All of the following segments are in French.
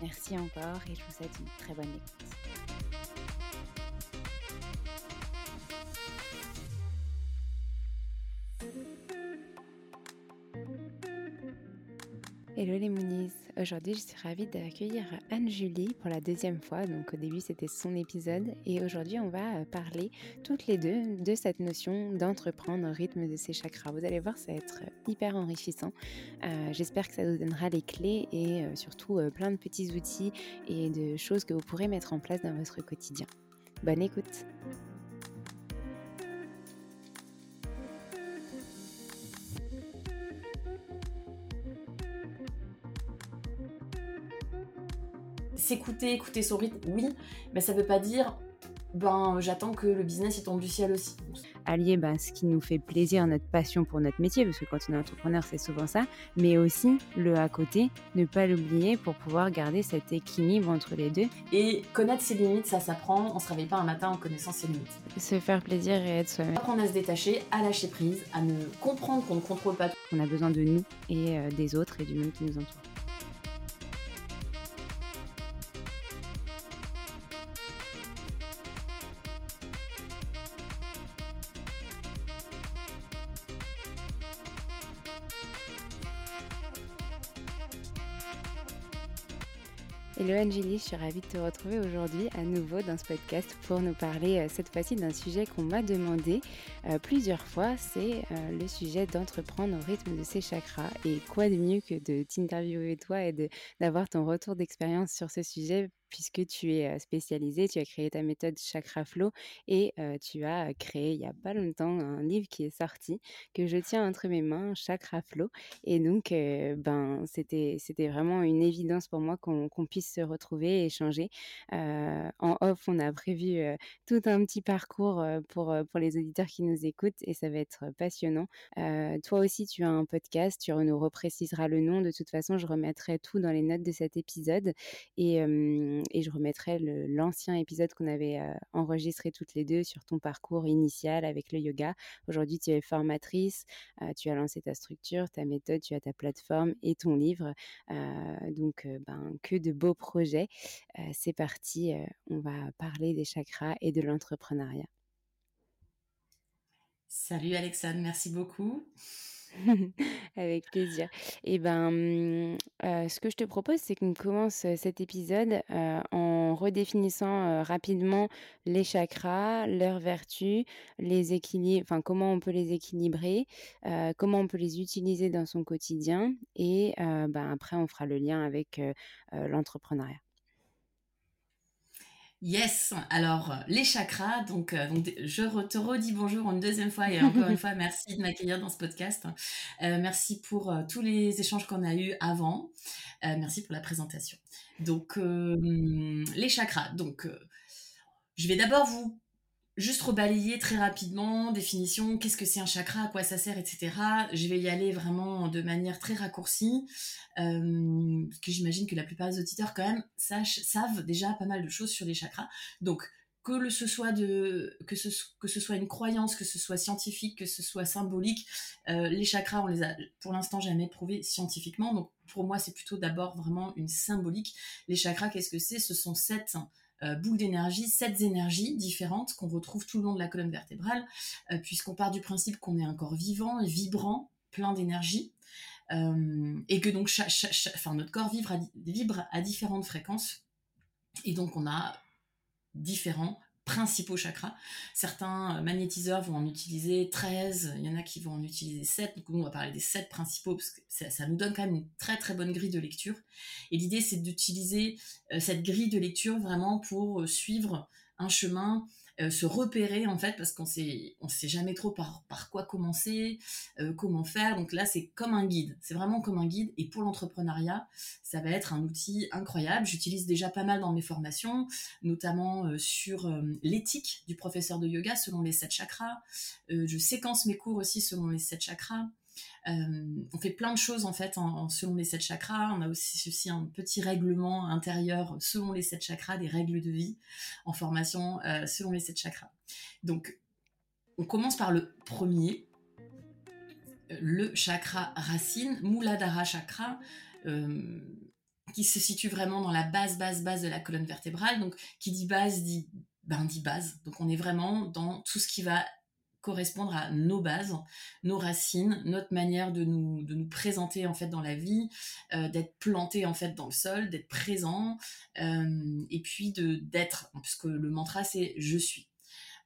Merci encore et je vous souhaite une très bonne écoute. Hello les Moonies, aujourd'hui je suis ravie d'accueillir Anne-Julie pour la deuxième fois, donc au début c'était son épisode et aujourd'hui on va parler toutes les deux de cette notion d'entreprendre au rythme de ses chakras. Vous allez voir ça va être hyper enrichissant, euh, j'espère que ça vous donnera les clés et euh, surtout euh, plein de petits outils et de choses que vous pourrez mettre en place dans votre quotidien. Bonne écoute s'écouter, écouter son rythme, oui, mais ça veut pas dire ben j'attends que le business il tombe du ciel aussi. Allier ben, ce qui nous fait plaisir, notre passion pour notre métier, parce que quand on est entrepreneur, c'est souvent ça, mais aussi le à côté, ne pas l'oublier pour pouvoir garder cet équilibre entre les deux. Et connaître ses limites, ça s'apprend, on se réveille pas un matin en connaissant ses limites. Se faire plaisir et être soi-même. Apprendre à se détacher, à lâcher prise, à ne comprendre qu'on ne contrôle pas tout. On a besoin de nous et euh, des autres et du monde qui nous entoure. Suis ravie de te retrouver aujourd'hui à nouveau dans ce podcast pour nous parler euh, cette fois-ci d'un sujet qu'on m'a demandé euh, plusieurs fois, c'est euh, le sujet d'entreprendre au rythme de ses chakras. Et quoi de mieux que de t'interviewer toi et d'avoir ton retour d'expérience sur ce sujet puisque tu es spécialisé, tu as créé ta méthode Chakra Flow et tu as créé il n'y a pas longtemps un livre qui est sorti que je tiens entre mes mains, Chakra Flow. Et donc, ben, c'était, vraiment une évidence pour moi qu'on, puisse se retrouver et échanger. en off, on a prévu tout un petit parcours pour, pour les auditeurs qui nous écoutent et ça va être passionnant. toi aussi, tu as un podcast, tu nous repréciseras le nom. De toute façon, je remettrai tout dans les notes de cet épisode. Et, et je remettrai l'ancien épisode qu'on avait euh, enregistré toutes les deux sur ton parcours initial avec le yoga. Aujourd'hui, tu es formatrice, euh, tu as lancé ta structure, ta méthode, tu as ta plateforme et ton livre. Euh, donc, ben, que de beaux projets. C'est parti, on va parler des chakras et de l'entrepreneuriat. Salut Alexandre, merci beaucoup. Avec plaisir. Et ben, mmh, ce que je te propose, c'est qu'on commence cet épisode en redéfinissant rapidement les chakras, leurs vertus, les équilibres, enfin comment on peut les équilibrer, comment on peut les utiliser dans son quotidien, et ben, après on fera le lien avec l'entrepreneuriat. Yes, alors les chakras, donc, euh, je te redis bonjour une deuxième fois et encore une fois merci de m'accueillir dans ce podcast. Euh, merci pour euh, tous les échanges qu'on a eus avant. merci pour la présentation. Donc les chakras, donc je vais d'abord vous juste rebalayer très rapidement, définition, qu'est-ce que c'est un chakra, à quoi ça sert, etc. Je vais y aller vraiment de manière très raccourcie, euh, parce que j'imagine que la plupart des auditeurs quand même savent déjà pas mal de choses sur les chakras. Donc que ce soit une croyance, que ce soit scientifique, que ce soit symbolique, euh, les chakras on les a pour l'instant jamais prouvés scientifiquement. Donc pour moi c'est plutôt d'abord vraiment une symbolique. Les chakras qu'est-ce que c'est? Ce sont sept euh, boules d'énergie, sept énergies différentes qu'on retrouve tout le long de la colonne vertébrale, euh, puisqu'on part du principe qu'on est un corps vivant vibrant, plein d'énergie, euh, et que donc notre corps vibre à différentes fréquences, et donc on a différents principaux chakras. Certains euh, magnétiseurs vont en utiliser 13, il y en a qui vont en utiliser 7, donc nous on va parler des 7 principaux parce que ça, nous donne quand même une très très bonne grille de lecture. Et l'idée c'est d'utiliser euh, cette grille de lecture vraiment pour euh, suivre un chemin euh, se repérer en fait parce qu'on sait on sait jamais trop par, par quoi commencer, euh, comment faire. Donc là c'est comme un guide, c'est vraiment comme un guide. Et pour l'entrepreneuriat, ça va être un outil incroyable. J'utilise déjà pas mal dans mes formations, notamment euh, sur l'éthique du professeur de yoga selon les sept chakras. je séquence mes cours aussi selon les sept chakras. Euh, on fait plein de choses en fait en, selon les sept chakras. On a aussi, aussi un petit règlement intérieur selon les sept chakras, des règles de vie en formation euh, selon les sept chakras. Donc, on commence par le premier, le chakra racine, Muladhara chakra. Euh, qui se situe vraiment dans la base, base, base de la colonne vertébrale. Donc, qui dit base dit, ben, dit base. Donc, on est vraiment dans tout ce qui va correspondre à nos bases, nos racines, notre manière de nous, de nous présenter en fait dans la vie, euh, d'être planté en fait dans le sol, d'être présent, euh, et puis de d'être, puisque le mantra c'est je suis.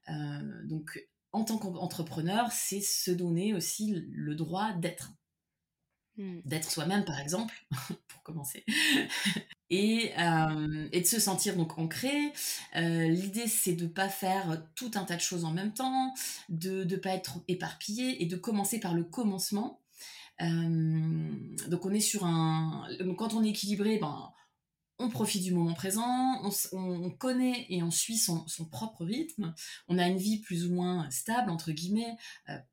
Euh, donc en tant qu'entrepreneur, c'est se donner aussi le droit d'être. Hmm. D'être soi-même par exemple, pour commencer. Euh, et, de se sentir donc ancré. Euh, l'idée, c'est de pas faire tout un tas de choses en même temps, de ne pas être éparpillé et de commencer par le commencement. Euh, donc on est sur un... quand on est équilibré, ben, on profite du moment présent, on, connaît et on suit son, propre rythme, on a une vie plus ou moins stable, entre guillemets,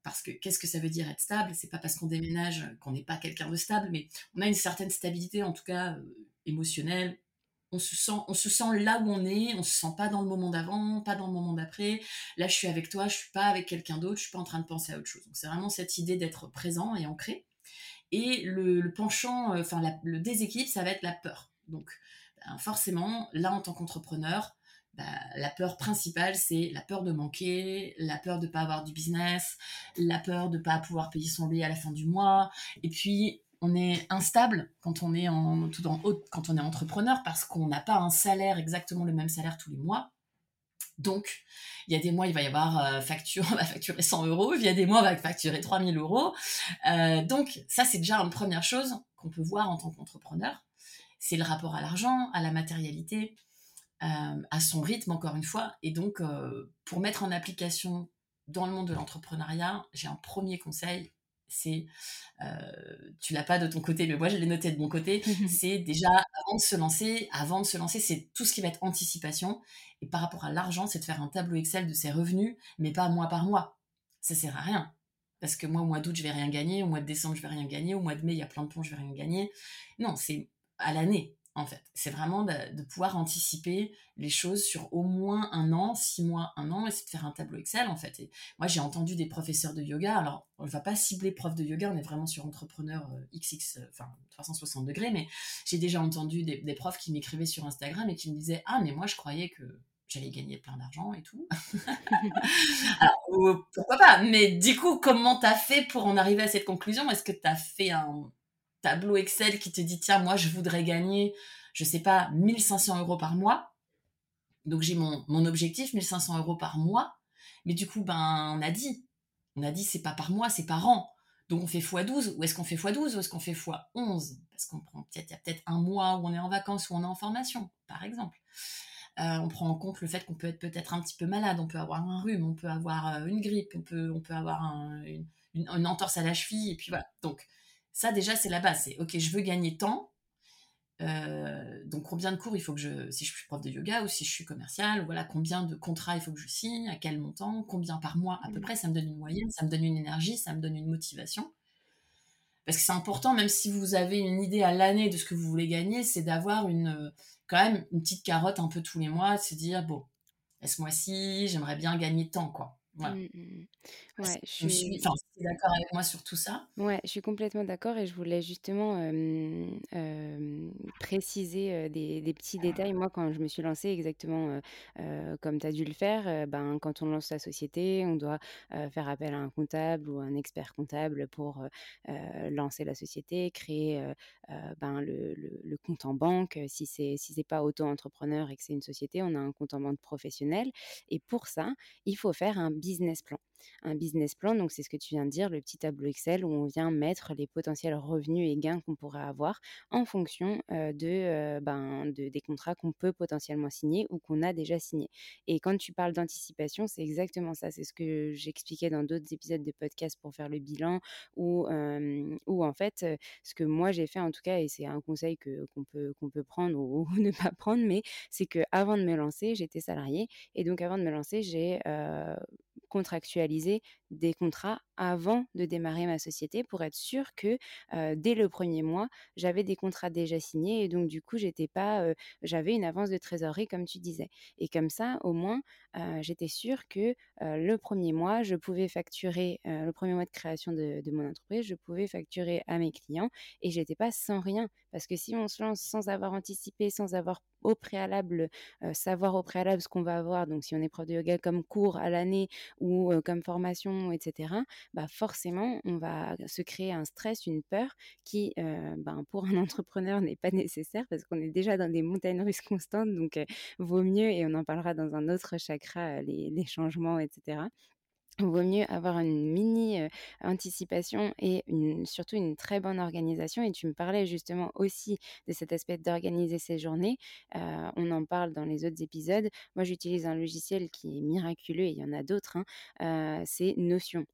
parce que qu'est-ce que ça veut dire être stable? C'est pas parce qu'on déménage qu'on n'est pas quelqu'un de stable, mais on a une certaine stabilité, en tout cas émotionnel. On se sent, on se sent là où on est, on se sent pas dans le moment d'avant, pas dans le moment d'après. Là, je suis avec toi, je suis pas avec quelqu'un d'autre, je suis pas en train de penser à autre chose. Donc, c'est vraiment cette idée d'être présent et ancré. Et le, penchant, euh, enfin, le déséquilibre, ça va être la peur. Donc, ben, forcément, là, en tant qu'entrepreneur, ben, la peur principale, c'est la peur de manquer, la peur de pas avoir du business, la peur de pas pouvoir payer son loyer à la fin du mois, et puis on est instable quand on est entrepreneur parce qu'on n'a pas un salaire exactement le même salaire tous les mois. Donc, il y a des mois, il va y avoir euh, facture, on va facturer 100 euros, il y a des mois, on va facturer 3000 euros. Euh, donc, ça, c'est déjà une première chose qu'on peut voir en tant qu'entrepreneur. C'est le rapport à l'argent, à la matérialité, euh, à son rythme, encore une fois. Et donc, pour mettre en application dans le monde de l'entrepreneuriat, j'ai un premier conseil, c'est, tu l'as pas de ton côté, mais moi je l'ai noté de mon côté, c'est déjà avant de se lancer, avant de se lancer, c'est tout ce qui va être anticipation. Et par rapport à l'argent, c'est de faire un tableau Excel de ses revenus, mais pas mois par mois. Ça sert à rien. Parce que moi, au mois d'août, je vais rien gagner, au mois de décembre, je vais rien gagner, au mois de mai, il y a plein de ponts, je vais rien gagner. Non, c'est à l'année en fait. C'est vraiment de, pouvoir anticiper les choses sur au moins un an, six mois, un an, et c'est de faire un tableau Excel, en fait. Et moi, j'ai entendu des professeurs de yoga, alors on ne va pas cibler prof de yoga, on est vraiment sur entrepreneur XX, euh, euh, enfin 360 degrés, mais j'ai déjà entendu des, profs qui m'écrivaient sur Instagram et qui me disaient Ah, mais moi, je croyais que j'allais gagner plein d'argent et tout. alors, pourquoi pas Mais du coup, comment t'as fait pour en arriver à cette conclusion? Est-ce que t'as fait un tableau Excel qui te dit tiens, moi, je voudrais gagner, je sais pas, 1500 euros par mois. Donc j'ai mon, objectif, 1500 euros par mois. Mais du coup, ben, on a dit, on a c'est pas par mois, c'est par an. Donc on fait x12, ou est-ce qu'on fait x12 ou est-ce qu'on fait x11 Parce qu'on prend peut-être, il y a peut-être un mois où on est en vacances ou on est en formation, par exemple. Euh, on prend en compte le fait qu'on peut être peut-être un petit peu malade, on peut avoir un rhume, on peut avoir euh, une grippe, on peut, on peut avoir une, une, entorse à la cheville, et puis voilà. Donc ça, déjà, c'est la base. C'est, OK, je veux gagner tant. Euh, donc, combien de cours il faut que je... Si je suis prof de yoga ou si je suis commercial, voilà, combien de contrats il faut que je signe, à quel montant, combien par mois à peu mmh. près. Ça me donne une moyenne, ça me donne une énergie, ça me donne une motivation. Parce que c'est important, même si vous avez une idée à l'année de ce que vous voulez gagner, c'est d'avoir une, quand même une petite carotte un peu tous les mois, de se dire, bon, ce mois-ci, j'aimerais bien gagner tant, quoi. Voilà. Ouais, je suis... d'accord avec moi sur tout ça. Ouais, je suis complètement d'accord et je voulais justement préciser des, des petits détails. Moi, quand je me suis lancée exactement comme tu as dû le faire, ben, quand on lance sa société, on doit faire appel à un comptable ou un expert comptable pour lancer la société, créer ben, le, le, le compte en banque. Si c'est si c'est pas auto-entrepreneur et que c'est une société, on a un compte en banque professionnel. Et pour ça, il faut faire un business plan un business plan. Donc, c'est ce que tu viens de dire, le petit tableau Excel où on vient mettre les potentiels revenus et gains qu'on pourrait avoir en fonction de, ben, de, des contrats qu'on peut potentiellement signer ou qu'on a déjà signés. Et quand tu parles d'anticipation, c'est exactement ça. C'est ce que j'expliquais dans d'autres épisodes de podcast pour faire le bilan ou, en fait, ce que moi j'ai fait en tout cas, et c'est un conseil que, qu'on, peut, qu'on peut prendre ou, ne pas prendre, mais c'est que avant de me lancer, j'étais salariée et donc avant de me lancer, j'ai contractualiser des contrats avant de démarrer ma société pour être sûr que dès le premier mois, j'avais des contrats déjà signés et donc du coup, j'étais pas, j'avais une avance de trésorerie comme tu disais. Et comme ça, au moins, j'étais sûre que le premier mois, je pouvais facturer le premier mois de création de, de, mon entreprise, je pouvais facturer à mes clients et j'étais pas sans rien parce que si on se lance sans avoir anticipé, sans avoir au préalable, savoir au préalable ce qu'on va avoir. Donc, si on est prof de yoga comme cours à l'année ou comme formation, etc., bah forcément, on va se créer un stress, une peur qui, ben, pour un entrepreneur, n'est pas nécessaire parce qu'on est déjà dans des montagnes russes constantes. Donc, vaut mieux, et on en parlera dans un autre chakra, les, les changements, etc vaut mieux avoir une mini anticipation et surtout une très bonne organisation. Et tu me parlais justement aussi de cet aspect d'organiser ses journées. on en parle dans les autres épisodes. Moi, j'utilise un logiciel qui est miraculeux et il y en a d'autres. Hein. c'est Notion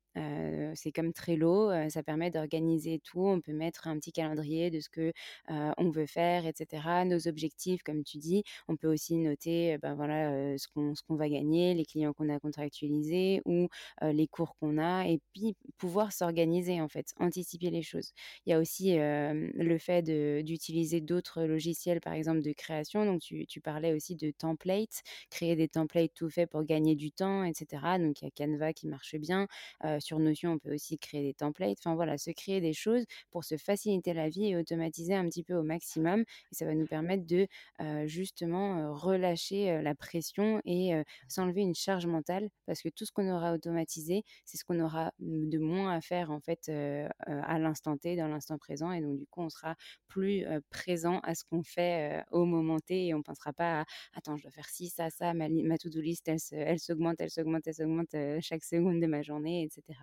c'est comme Trello, ça permet d'organiser tout. On peut mettre un petit calendrier de ce que on veut faire, etc. Nos objectifs, comme tu dis. On peut aussi noter, ben voilà, ce qu'on ce qu'on va gagner, les clients qu'on a contractualisés ou les cours qu'on a, et puis pouvoir s'organiser en fait, anticiper les choses. Il y a aussi le fait d'utiliser d'autres logiciels, par exemple de création. Donc tu, tu parlais aussi de templates, créer des templates tout faits pour gagner du temps, etc. Donc il y a Canva qui marche bien sur Notion, on peut aussi créer des templates. Enfin voilà, se créer des choses pour se faciliter la vie et automatiser un petit peu au maximum. Et ça va nous permettre de justement relâcher la pression et s'enlever une charge mentale parce que tout ce qu'on aura automatisé, c'est ce qu'on aura de moins à faire en fait à l'instant T, dans l'instant présent. Et donc du coup, on sera plus présent à ce qu'on fait au moment T et on ne pensera pas à attends, je dois faire ci, ça, ça, ma, ma to-do list, elle s'augmente, elle s'augmente, elle s'augmente chaque seconde de ma journée, etc.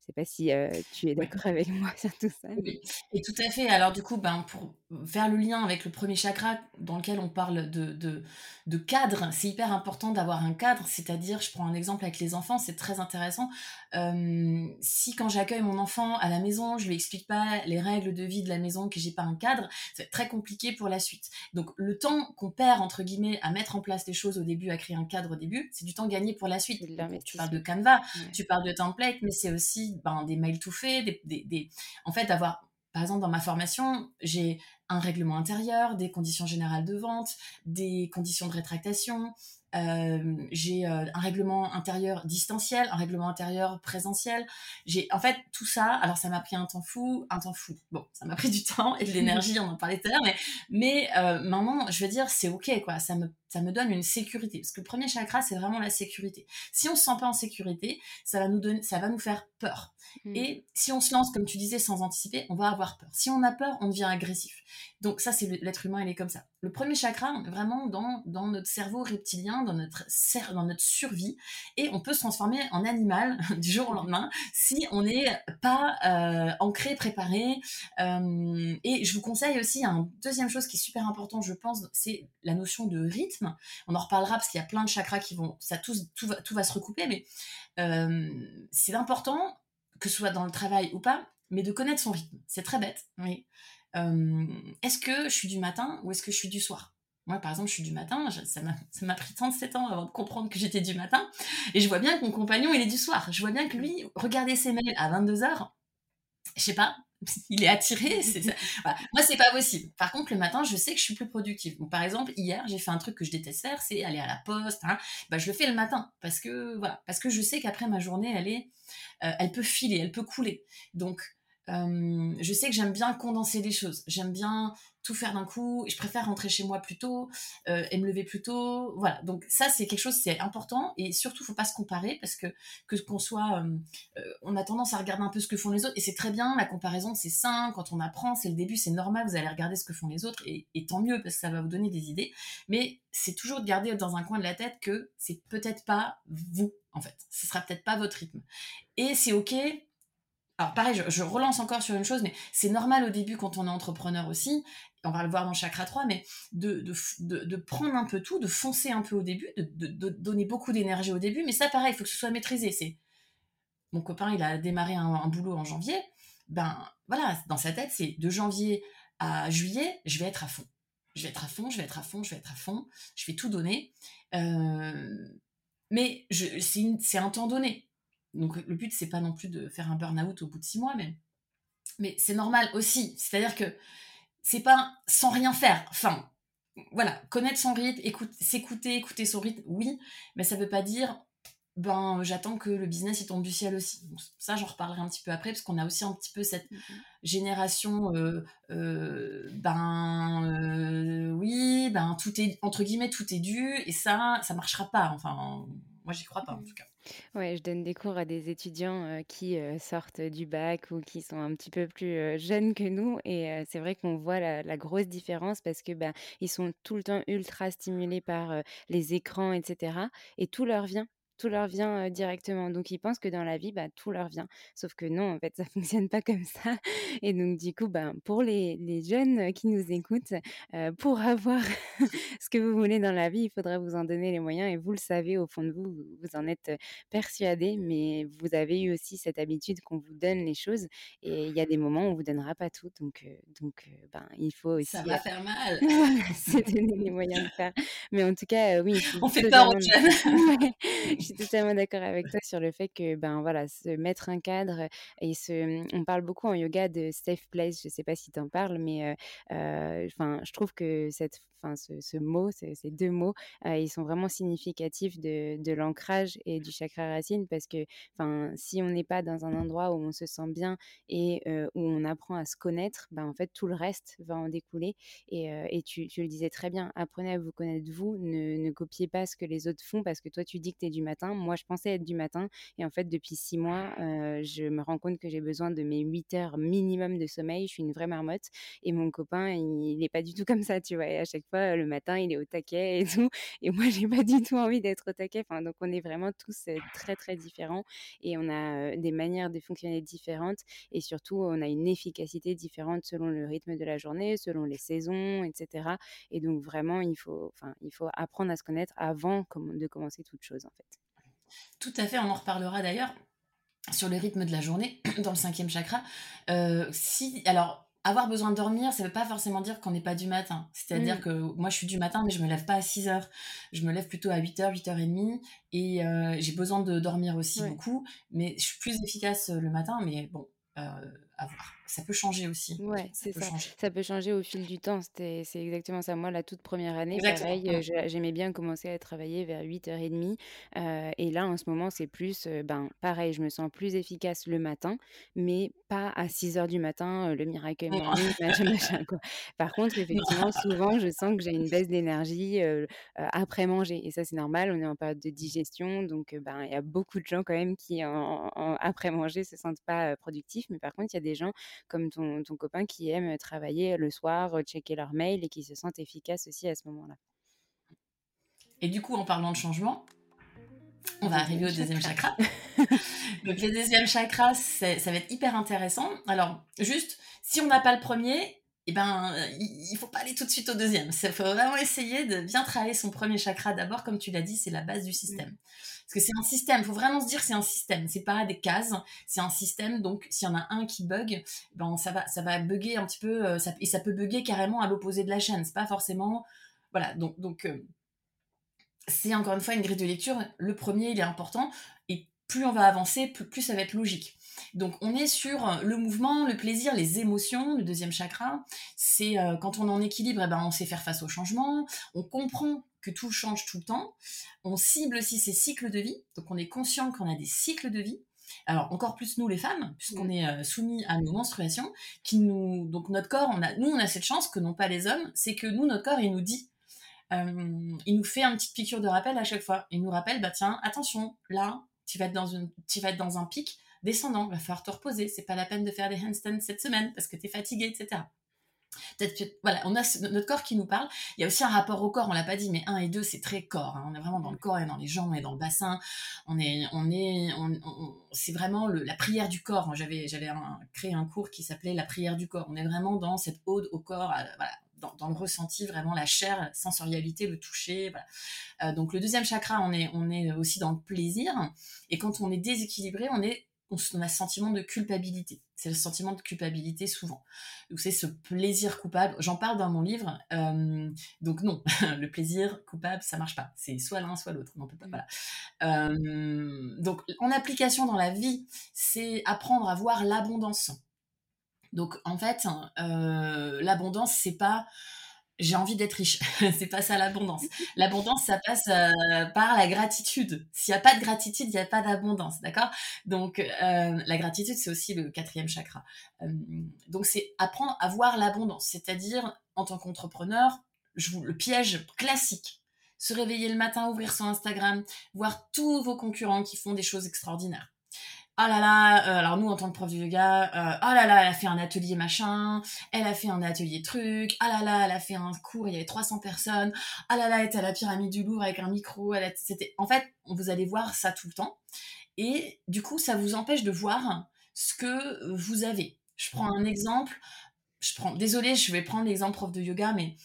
Je sais pas si tu es d'accord avec moi sur tout ça. Oui, et tout à fait. Alors du coup, ben, pour faire le lien avec le premier chakra dans lequel on parle de, de, de cadre, c'est hyper important d'avoir un cadre. C'est-à-dire, je prends un exemple avec les enfants, c'est très intéressant. si quand j'accueille mon enfant à la maison, je lui explique pas les règles de vie de la maison, que j'ai pas un cadre, c'est très compliqué pour la suite. Donc le temps qu'on perd entre guillemets à mettre en place les choses au début, à créer un cadre au début, c'est du temps gagné pour la suite. tu parles de Canva, tu parles de template, mais c'est aussi ben, des mails tout faits, des, des, en fait, avoir, par exemple, dans ma formation, j'ai un règlement intérieur, des conditions générales de vente, des conditions de rétractation, euh, j'ai euh, un règlement intérieur distanciel, un règlement intérieur présentiel. J'ai en fait tout ça. Alors ça m'a pris un temps fou, un temps fou. Bon, ça m'a pris du temps et de l'énergie, on en parlait tout à l'heure, mais mais euh, maintenant, je veux dire, c'est ok quoi. Ça me ça me donne une sécurité parce que le premier chakra c'est vraiment la sécurité. Si on se sent pas en sécurité, ça va nous donner, ça va nous faire peur. Mmh. Et si on se lance comme tu disais sans anticiper, on va avoir peur. Si on a peur, on devient agressif. Donc ça c'est l'être humain, il est comme ça. Le premier chakra, on est vraiment dans dans notre cerveau reptilien, dans notre dans notre survie et on peut se transformer en animal du jour au lendemain si on n'est pas euh, ancré, préparé. Euh, et je vous conseille aussi un deuxième chose qui est super important, je pense, c'est la notion de rythme on en reparlera parce qu'il y a plein de chakras qui vont, ça tout, va, se recouper, mais euh, c'est important que ce soit dans le travail ou pas, mais de connaître son rythme. C'est très bête. Euh, est-ce que je suis du matin ou est-ce que je suis du soir? Moi, par exemple, je suis du matin, ça m'a pris 37 ans avant de comprendre que j'étais du matin, et je vois bien que mon compagnon, il est du soir. Je vois bien que lui, regarder ses mails à 22h, je sais pas, il est attiré. C'est voilà. Moi, c'est pas possible. Par contre, le matin, je sais que je suis plus productive. par exemple, hier, j'ai fait un truc que je déteste faire, c'est aller à la poste. Hein. Bah, je le fais le matin parce que voilà, parce que je sais qu'après ma journée, elle est, euh, elle peut filer, elle peut couler. Donc, je sais que j'aime bien condenser les choses. J'aime bien tout faire d'un coup. Je préfère rentrer chez moi plus tôt euh, et me lever plus tôt. Voilà. Donc ça, c'est quelque chose, c'est important. Et surtout, faut pas se comparer parce que que qu'on soit, euh, on a tendance à regarder un peu ce que font les autres. Et c'est très bien. La comparaison, c'est sain. Quand on apprend, c'est le début, c'est normal. Vous allez regarder ce que font les autres et, et tant mieux parce que ça va vous donner des idées. Mais c'est toujours de garder dans un coin de la tête que c'est peut-être pas vous en fait. Ce sera peut-être pas votre rythme. Et c'est ok alors pareil, je, relance encore sur une chose, mais c'est normal au début quand on est entrepreneur aussi, on va le voir dans Chakra 3, mais de, prendre un peu tout, de foncer un peu au début, de, donner beaucoup d'énergie au début, mais ça pareil, il faut que ce soit maîtrisé. Mon copain, il a démarré un, boulot en janvier, ben voilà, dans sa tête, c'est de janvier à juillet, je vais être à fond. Je vais être à fond, je vais être à fond, je vais être à fond, je vais tout donner. Euh, mais c'est un temps donné. Donc le but, c'est pas non plus de faire un burn-out au bout de six mois, mais, mais c'est normal aussi. C'est-à-dire que c'est pas sans rien faire. Enfin, voilà, connaître son rythme, s'écouter, écouter son rythme, oui, mais ça veut pas dire ben j'attends que le business il tombe du ciel aussi. ça j'en reparlerai un petit peu après parce qu'on a aussi un petit peu cette mmh génération euh, euh, ben euh, oui ben tout est entre guillemets tout est dû et ça ça marchera pas enfin moi j'y crois pas en tout cas. Ouais, je donne des cours à des étudiants qui sortent du bac ou qui sont un petit peu plus jeunes que nous. Et c'est vrai qu'on voit la, grosse différence parce que ben, ils sont tout le temps ultra stimulés par les écrans, etc. Et tout leur vient tout leur vient directement. Donc ils pensent que dans la vie, bah, tout leur vient. Sauf que non, en fait, ça fonctionne pas comme ça. Et donc du coup, ben, pour les, les jeunes qui nous écoutent, pour avoir ce que vous voulez dans la vie, il faudra vous en donner les moyens. Et vous le savez au fond de vous, vous en êtes persuadé, mais vous avez eu aussi cette habitude qu'on vous donne les choses. Et il y a des moments où on vous donnera pas tout. Donc, donc ben, il faut aussi... Ça va faire mal. se donner les moyens de faire. Mais en tout cas, oui. On fait peur aux jeunes suis totalement d'accord avec toi sur le fait que, ben voilà, se mettre un cadre et se. On parle beaucoup en yoga de safe place. Je sais pas si tu en parles, mais enfin, je trouve que cette enfin, ce, mot, ces, deux mots, ils sont vraiment significatifs de, de l'ancrage et du chakra racine parce que enfin, si on n'est pas dans un endroit où on se sent bien et où on apprend à se connaître, ben, en fait, tout le reste va en découler. Et, et tu, tu, le disais très bien, apprenez à vous connaître vous, ne, ne, copiez pas ce que les autres font parce que toi, tu dis que tu es du matin. Moi, je pensais être du matin et en fait, depuis six mois, je me rends compte que j'ai besoin de mes 8 heures minimum de sommeil. Je suis une vraie marmotte et mon copain, il n'est pas du tout comme ça, tu vois. Et à chaque fois, le matin, il est au taquet et tout. Et moi, j'ai pas du tout envie d'être au taquet. Enfin, donc, on est vraiment tous très, très différents et on a des manières de fonctionner différentes et surtout, on a une efficacité différente selon le rythme de la journée, selon les saisons, etc. Et donc, vraiment, il faut, enfin, il faut apprendre à se connaître avant de commencer toute chose, en fait. Tout à fait, on en reparlera d'ailleurs sur le rythme de la journée dans le cinquième chakra. Euh, si, alors, avoir besoin de dormir, ça ne veut pas forcément dire qu'on n'est pas du matin. C'est-à-dire mmh. que moi, je suis du matin, mais je me lève pas à 6 heures. Je me lève plutôt à 8 h 8 h 30. Et euh, j'ai besoin de dormir aussi beaucoup. Mais je suis plus efficace le matin. Mais bon, euh, à voir ça peut changer aussi. Ouais, ça. Ça peut changer au fil du temps. C'est exactement ça. Moi, la toute première année, pareil, euh, j'aimais bien commencer à travailler vers 8h30. Euh, et là, en ce moment, c'est plus, euh, ben, pareil, je me sens plus efficace le matin, mais pas à 6h du matin, le miracle machin, quoi. Par contre, effectivement, souvent, je sens que j'ai une baisse d'énergie après manger. Et ça, c'est normal. On est en période de digestion. Donc, ben, il y a beaucoup de gens quand même qui, après manger, se sentent pas productifs. Mais par contre, il y a des gens comme ton, ton, copain qui aime travailler le soir, checker leur mail et qui se sentent efficaces aussi à ce moment-là. Et du coup, en parlant de changement, on va arriver au deuxième chakra. Donc le deuxième chakra, ça va être hyper intéressant. Alors, juste, si on n'a pas le premier, eh ben, il faut pas aller tout de suite au deuxième. Il faut vraiment essayer de bien travailler son premier chakra. D'abord, comme tu l'as dit, c'est la base du système. Parce que c'est un système, il faut vraiment se dire que c'est un système, c'est pas des cases, c'est un système, donc s'il y en a un qui bug, ben ça va, ça va bugger un petit peu, euh, ça, et ça peut bugger carrément à l'opposé de la chaîne, c'est pas forcément... Voilà, donc, donc euh, c'est encore une fois une grille de lecture, le premier il est important, et plus on va avancer, plus, ça va être logique. Donc on est sur le mouvement, le plaisir, les émotions, le deuxième chakra. C'est euh, quand on est en équilibre, eh ben, on sait faire face au changement, on comprend que tout change tout le temps. On cible aussi ces cycles de vie, donc on est conscient qu'on a des cycles de vie. Alors encore plus nous les femmes, puisqu'on mmh. est euh, soumis à nos menstruations, qui nous donc notre corps, on a, nous on a cette chance que n'ont pas les hommes, c'est que nous notre corps il nous dit, euh, il nous fait une petite piqûre de rappel à chaque fois. Il nous rappelle bah tiens attention là tu vas être dans une, tu vas être dans un pic descendant, va falloir te reposer, c'est pas la peine de faire des handstands cette semaine parce que tu es fatigué, etc. Peut-être voilà, on a notre corps qui nous parle. Il y a aussi un rapport au corps, on l'a pas dit, mais un et deux, c'est très corps. Hein. On est vraiment dans le corps et dans les jambes et dans le bassin. On est, on est, c'est vraiment la prière du corps. J'avais, j'avais créé un cours qui s'appelait la prière du corps. On est vraiment dans cette ode au corps, dans, le ressenti, vraiment la chair, la sensorialité, le toucher. Euh, donc le deuxième chakra, on est, on est aussi dans le plaisir. Et quand on est déséquilibré, on est on a ce sentiment de culpabilité. C'est le sentiment de culpabilité souvent. Donc c'est ce plaisir coupable. J'en parle dans mon livre. Euh, donc non, le plaisir coupable, ça marche pas. C'est soit l'un, soit l'autre. On peut pas. Voilà. Euh, donc en application dans la vie, c'est apprendre à voir l'abondance. Donc en fait, euh, l'abondance, c'est pas j'ai envie d'être riche. c'est pas ça l'abondance. L'abondance, ça passe euh, par la gratitude. S'il n'y a pas de gratitude, il n'y a pas d'abondance, d'accord? Donc euh, la gratitude, c'est aussi le quatrième chakra. Euh, donc c'est apprendre à voir l'abondance, c'est-à-dire en tant qu'entrepreneur, le piège classique. Se réveiller le matin, ouvrir son Instagram, voir tous vos concurrents qui font des choses extraordinaires ah là là, euh, alors nous en tant que prof de yoga, euh, oh là là, elle a fait un atelier machin, elle a fait un atelier truc, ah là là, elle a fait un cours, il y avait 300 personnes, ah là là, elle était à la pyramide du Louvre avec un micro, elle c'était, en fait, vous allez voir ça tout le temps, et du coup, ça vous empêche de voir ce que vous avez. Je prends un exemple, je prends, désolé, je vais prendre l'exemple prof de yoga, mais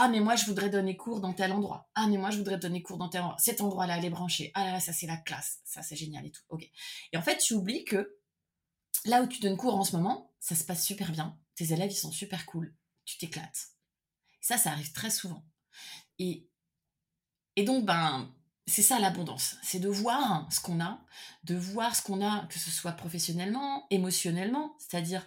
ah, mais moi, je voudrais donner cours dans tel endroit. Ah, mais moi, je voudrais donner cours dans tel endroit. Cet endroit-là, elle est branchée. Ah là là, ça, c'est la classe. Ça, c'est génial et tout. OK. Et en fait, tu oublies que là où tu donnes cours en ce moment, ça se passe super bien. Tes élèves, ils sont super cool. Tu t'éclates. Ça, ça arrive très souvent. Et, et donc, ben, c'est ça l'abondance, c'est de voir ce qu'on a, de voir ce qu'on a, que ce soit professionnellement, émotionnellement, c'est-à-dire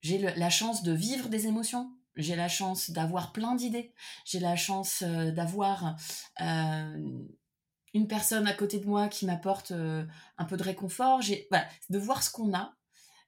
j'ai la chance de vivre des émotions, j'ai la chance d'avoir plein d'idées, j'ai la chance euh, d'avoir euh, une personne à côté de moi qui m'apporte euh, un peu de réconfort, j'ai de voir ce qu'on a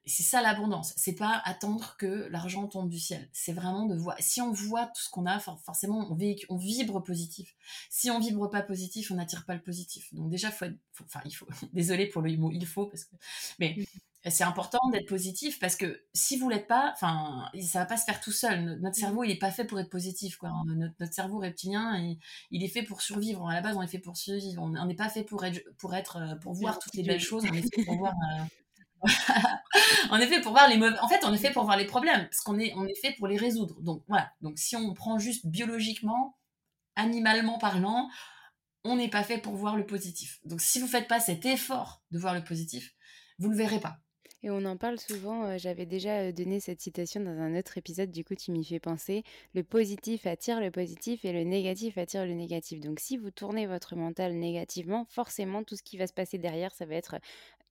c'est ça l'abondance. C'est pas attendre que l'argent tombe du ciel. C'est vraiment de voir. Si on voit tout ce qu'on a, forcément, on, vibre positif. Si on vibre pas positif, on n'attire pas le positif. Donc déjà, faut, enfin, il faut. Désolé pour le mot il faut parce que, mais mmh. C'est important d'être positif parce que si vous l'êtes pas, enfin, ça va pas se faire tout seul. Notre cerveau, il est pas fait pour être positif, quoi. Notre, cerveau reptilien, il, est fait pour survivre. À la base, on est fait pour survivre. On n'est pas fait pour être, pour être, euh, pour voir toutes les belles choses. On est fait pour voir. Euh, en effet, pour voir les mauvais... En fait, on est fait pour voir les problèmes, parce qu'on est, on est fait pour les résoudre. Donc voilà. Donc si on prend juste biologiquement, animalement parlant, on n'est pas fait pour voir le positif. Donc si vous faites pas cet effort de voir le positif, vous le verrez pas. Et on en parle souvent, euh, j'avais déjà euh, donné cette citation dans un autre épisode, du coup tu m'y fais penser, le positif attire le positif et le négatif attire le négatif. Donc si vous tournez votre mental négativement, forcément tout ce qui va se passer derrière, ça va être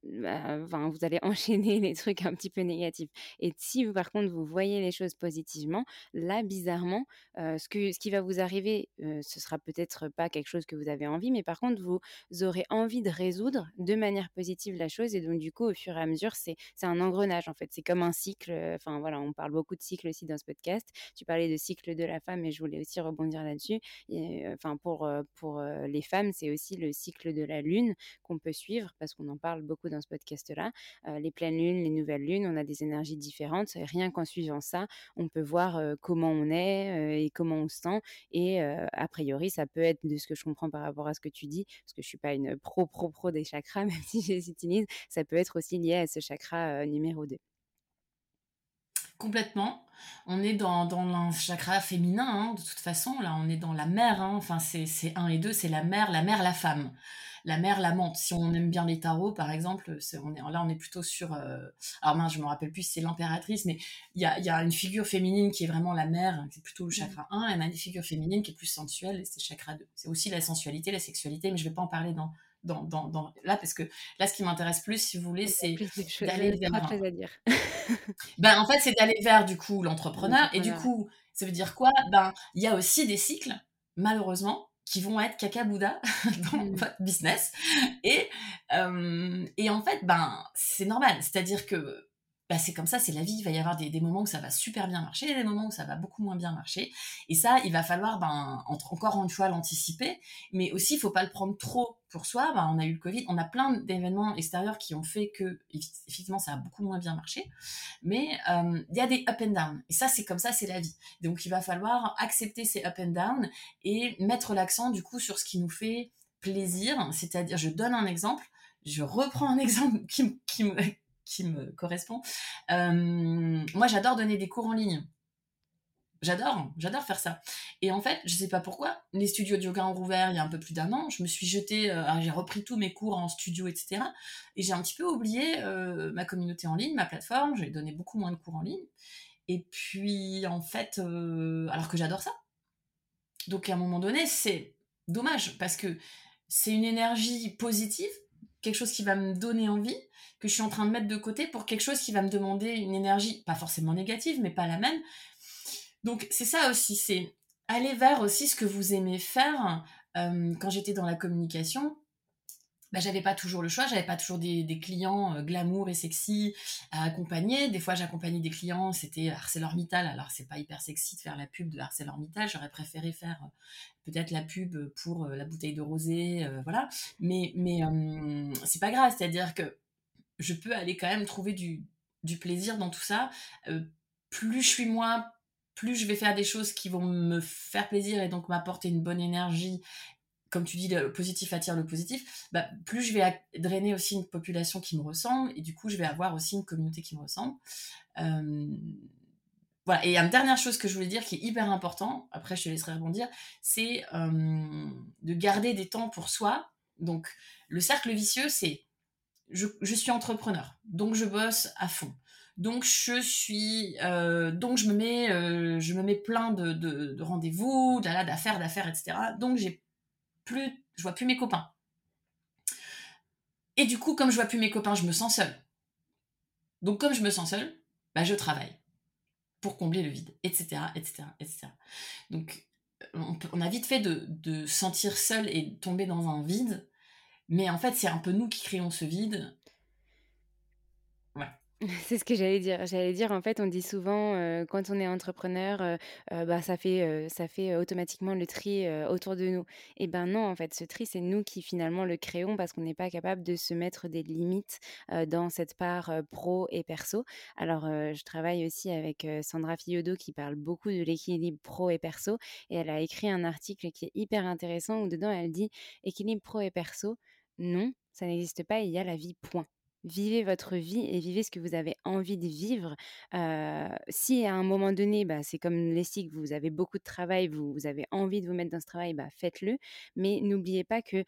bah, vous allez enchaîner les trucs un petit peu négatifs. Et si vous, par contre, vous voyez les choses positivement, là, bizarrement, ce, que, ce qui va vous arriver, ce sera peut-être pas quelque chose que vous avez envie, mais par contre, vous aurez envie de résoudre de manière positive la chose. Et donc, du coup, au fur et à mesure, c'est un engrenage, en fait. C'est comme un cycle. Enfin, voilà, on parle beaucoup de cycle aussi dans ce podcast. Tu parlais de cycle de la femme, et je voulais aussi rebondir là-dessus. Enfin, pour, pour les femmes, c'est aussi le cycle de la lune qu'on peut suivre, parce qu'on en parle beaucoup dans ce podcast-là. Euh, les pleines lunes, les nouvelles lunes, on a des énergies différentes. Rien qu'en suivant ça, on peut voir euh, comment on est euh, et comment on se sent. Et a priori, ça peut être de ce que je comprends par rapport à ce que tu dis, parce que je suis pas une pro pro pro des chakras, même si je les utilise, ça peut être aussi lié à ce chakra numéro 2. Complètement. On est dans, dans un chakra féminin, hein, de toute façon. Là, on est dans la mère. Hein. Enfin, c'est un et deux, c'est la mère, la mère, la femme la mère l'amante. Si on aime bien les tarots, par exemple, on est, là on est plutôt sur. Euh, alors mince, je me rappelle plus si c'est l'impératrice, mais il y a, une figure féminine qui est vraiment la mère, c'est plutôt le chakra 1, et y a une figure féminine qui est plus sensuelle, c'est chakra 2. C'est aussi la sensualité, la sexualité, mais je vais pas en parler dans, dans, dans, là parce que là ce qui m'intéresse plus si vous voulez c'est d'aller vers à dire. ben en fait c'est d'aller vers du coup l'entrepreneur et du coup ça veut dire quoi? Ben il y a aussi des cycles malheureusement qui vont être caca Bouddha dans mmh. votre business. Et, euh, et en fait, ben, c'est normal. C'est-à-dire que bah, c'est comme ça, c'est la vie. Il va y avoir des, moments où ça va super bien marcher, des moments où ça va beaucoup moins bien marcher. Et ça, il va falloir, ben, encore une fois, l'anticiper. Mais aussi, il faut pas le prendre trop pour soi. Ben, on a eu le Covid, on a plein d'événements extérieurs qui ont fait que, effectivement, ça a beaucoup moins bien marché. Mais euh, il y a des up and down. Et ça, c'est comme ça, c'est la vie. Donc, il va falloir accepter ces up and down et mettre l'accent, du coup, sur ce qui nous fait plaisir. C'est-à-dire, je donne un exemple. Je reprends un exemple qui, qui me qui me correspond. Euh, moi, j'adore donner des cours en ligne. J'adore, j'adore faire ça. Et en fait, je sais pas pourquoi, les studios de yoga ont rouvert il y a un peu plus d'un an. Je me suis jetée, euh, j'ai repris tous mes cours en studio, etc. Et j'ai un petit peu oublié euh, ma communauté en ligne, ma plateforme. J'ai donné beaucoup moins de cours en ligne. Et puis, en fait, alors que j'adore ça. Donc, à un moment donné, c'est dommage parce que c'est une énergie positive, quelque chose qui va me donner envie que je suis en train de mettre de côté pour quelque chose qui va me demander une énergie, pas forcément négative, mais pas la même. Donc c'est ça aussi, c'est aller vers aussi ce que vous aimez faire. Euh, quand j'étais dans la communication, bah, j'avais pas toujours le choix, j'avais pas toujours des, clients euh, glamour et sexy à accompagner. Des fois, j'accompagnais des clients, c'était ArcelorMittal. Alors, c'est pas hyper sexy de faire la pub de ArcelorMittal. J'aurais préféré faire euh, peut-être la pub pour la bouteille de rosé, voilà. Mais, mais c'est pas grave, c'est-à-dire que je peux aller quand même trouver du, plaisir dans tout ça. Euh, plus je suis moi, plus je vais faire des choses qui vont me faire plaisir et donc m'apporter une bonne énergie. Comme tu dis, le positif attire le positif. Bah, plus je vais drainer aussi une population qui me ressemble et du coup, je vais avoir aussi une communauté qui me ressemble. Euh, voilà. Et une dernière chose que je voulais dire qui est hyper important, après je te laisserai rebondir, c'est euh, de garder des temps pour soi. Donc, le cercle vicieux, c'est je, suis entrepreneur, donc je bosse à fond. Donc je suis, euh, donc je me mets, je me mets plein de, de, rendez-vous, d'affaires, d'affaires, etc. Donc j'ai plus, je vois plus mes copains. Et du coup, comme je vois plus mes copains, je me sens seule. Donc, comme je me sens seule, bah, je travaille pour combler le vide, etc., etc., etc. Donc, on, a vite fait de, de sentir seul et tomber dans un vide, mais en fait, c'est un peu nous qui créons ce vide C'est ce que j'allais dire. J'allais dire, en fait, on dit souvent, quand on est entrepreneur, bah, ça fait, ça fait automatiquement le tri autour de nous. Et ben non, en fait, ce tri, c'est nous qui finalement le créons parce qu'on n'est pas capable de se mettre des limites dans cette part pro et perso. Alors, je travaille aussi avec Sandra Fiodo qui parle beaucoup de l'équilibre pro et perso. Et elle a écrit un article qui est hyper intéressant où dedans, elle dit équilibre pro et perso, non, ça n'existe pas, il y a la vie, point vivez votre vie et vivez ce que vous avez envie de vivre. si à un moment donné, bah, c'est comme les cycles, vous avez beaucoup de travail, vous, avez envie de vous mettre dans ce travail, bah, faites-le. Mais n'oubliez pas que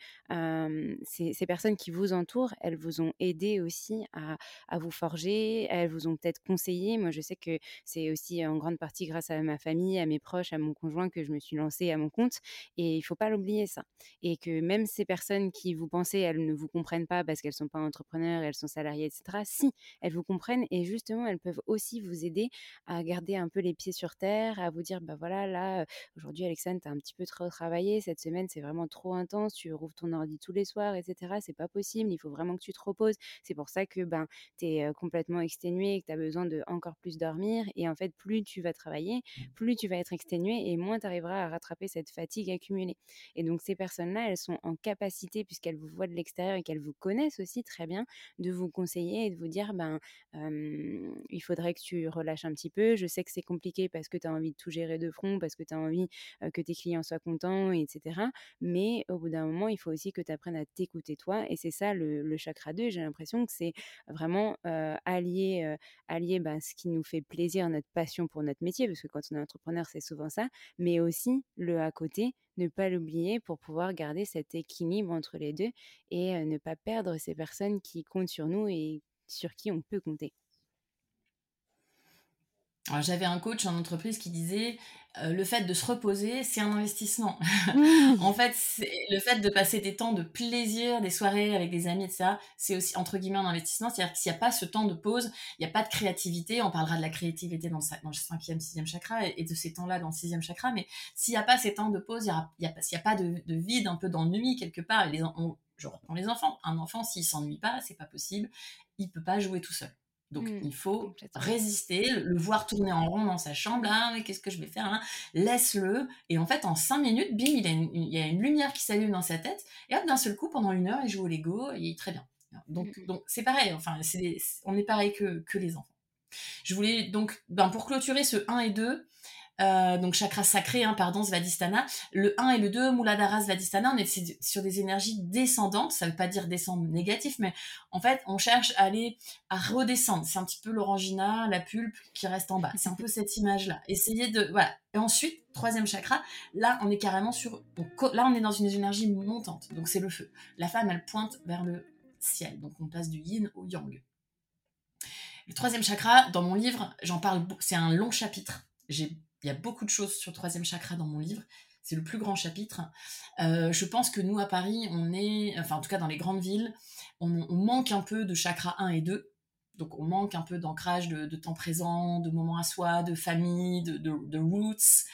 ces, personnes qui vous entourent, elles vous ont aidé aussi à, à vous forger, elles vous ont peut-être conseillé. Moi, je sais que c'est aussi en grande partie grâce à ma famille, à mes proches, à mon conjoint que je me suis lancée à mon compte. Et il faut pas l'oublier ça. Et que même ces personnes qui vous pensez, elles ne vous comprennent pas parce qu'elles sont pas entrepreneurs, elles sont salariés, etc., si elles vous comprennent et justement, elles peuvent aussi vous aider à garder un peu les pieds sur terre, à vous dire, bah voilà, là, aujourd'hui, Alexandre, tu as un petit peu trop travaillé, cette semaine, c'est vraiment trop intense, tu rouvres ton ordi tous les soirs, etc., c'est pas possible, il faut vraiment que tu te reposes. C'est pour ça que ben, tu es complètement exténué et que tu as besoin de encore plus dormir. Et en fait, plus tu vas travailler, mmh. plus tu vas être exténué et moins tu arriveras à rattraper cette fatigue accumulée. Et donc, ces personnes-là, elles sont en capacité, puisqu'elles vous voient de l'extérieur et qu'elles vous connaissent aussi très bien, de vous conseiller et de vous dire ben il faudrait que tu relâches un petit peu. Je sais que c'est compliqué parce que tu as envie de tout gérer de front, parce que tu as envie que tes clients soient contents, etc. Mais au bout d'un moment, il faut aussi que tu apprennes à t'écouter toi. Et c'est ça le, chakra 2. J'ai l'impression que c'est vraiment allier, allier ben, ce qui nous fait plaisir, notre passion pour notre métier, parce que quand on est entrepreneur, c'est souvent ça, mais aussi le à côté ne pas l'oublier pour pouvoir garder cet équilibre entre les deux et ne pas perdre ces personnes qui comptent sur nous et sur qui on peut compter. J'avais un coach en entreprise qui disait euh, le fait de se reposer, c'est un investissement. en fait, le fait de passer des temps de plaisir, des soirées avec des amis, etc., c'est aussi entre guillemets un investissement. C'est-à-dire que s'il n'y a pas ce temps de pause, il n'y a pas de créativité. On parlera de la créativité dans le, dans le cinquième, sixième chakra et, de ces temps-là dans le sixième chakra. Mais s'il n'y a pas ces temps de pause, il n'y a, a, pas de, vide, un peu d'ennui quelque part. les, je reprends les enfants. Un enfant, s'il s'ennuie pas, c'est pas possible. Il peut pas jouer tout seul. Donc mmh, il faut résister, le voir tourner en rond dans sa chambre, mais qu'est-ce que je vais faire Laisse-le. Et en fait, en cinq minutes, bim, il, il y a une lumière qui s'allume dans sa tête. Et hop, d'un seul coup, pendant une heure, il joue au Lego, et il est très bien. Donc mmh, donc c'est pareil, enfin, on est pareil que, que les enfants. Je voulais donc, ben, pour clôturer ce 1 et 2, euh, donc chakra sacré, hein, pardon, Svadhisthana. Le 1 et le 2, Muladhara Svadhisthana, on est sur des énergies descendantes. Ça veut pas dire descendre négatif, mais en fait, on cherche à aller à redescendre. C'est un petit peu l'orangina, la pulpe qui reste en bas. C'est un peu cette image-là. Essayez de, voilà. Et ensuite, troisième chakra, là, on est carrément sur, là, on est dans une énergie montante. Donc c'est le feu. La femme, elle pointe vers le ciel. Donc on passe du yin au yang. Le troisième chakra, dans mon livre, j'en parle, c'est un long chapitre. J'ai il y a beaucoup de choses sur le troisième chakra dans mon livre. C'est le plus grand chapitre. Euh, je pense que nous, à Paris, on est, enfin en tout cas dans les grandes villes, on, manque un peu de chakra 1 et 2. Donc on manque un peu d'ancrage de, temps présent, de moments à soi, de famille, de, de, roots,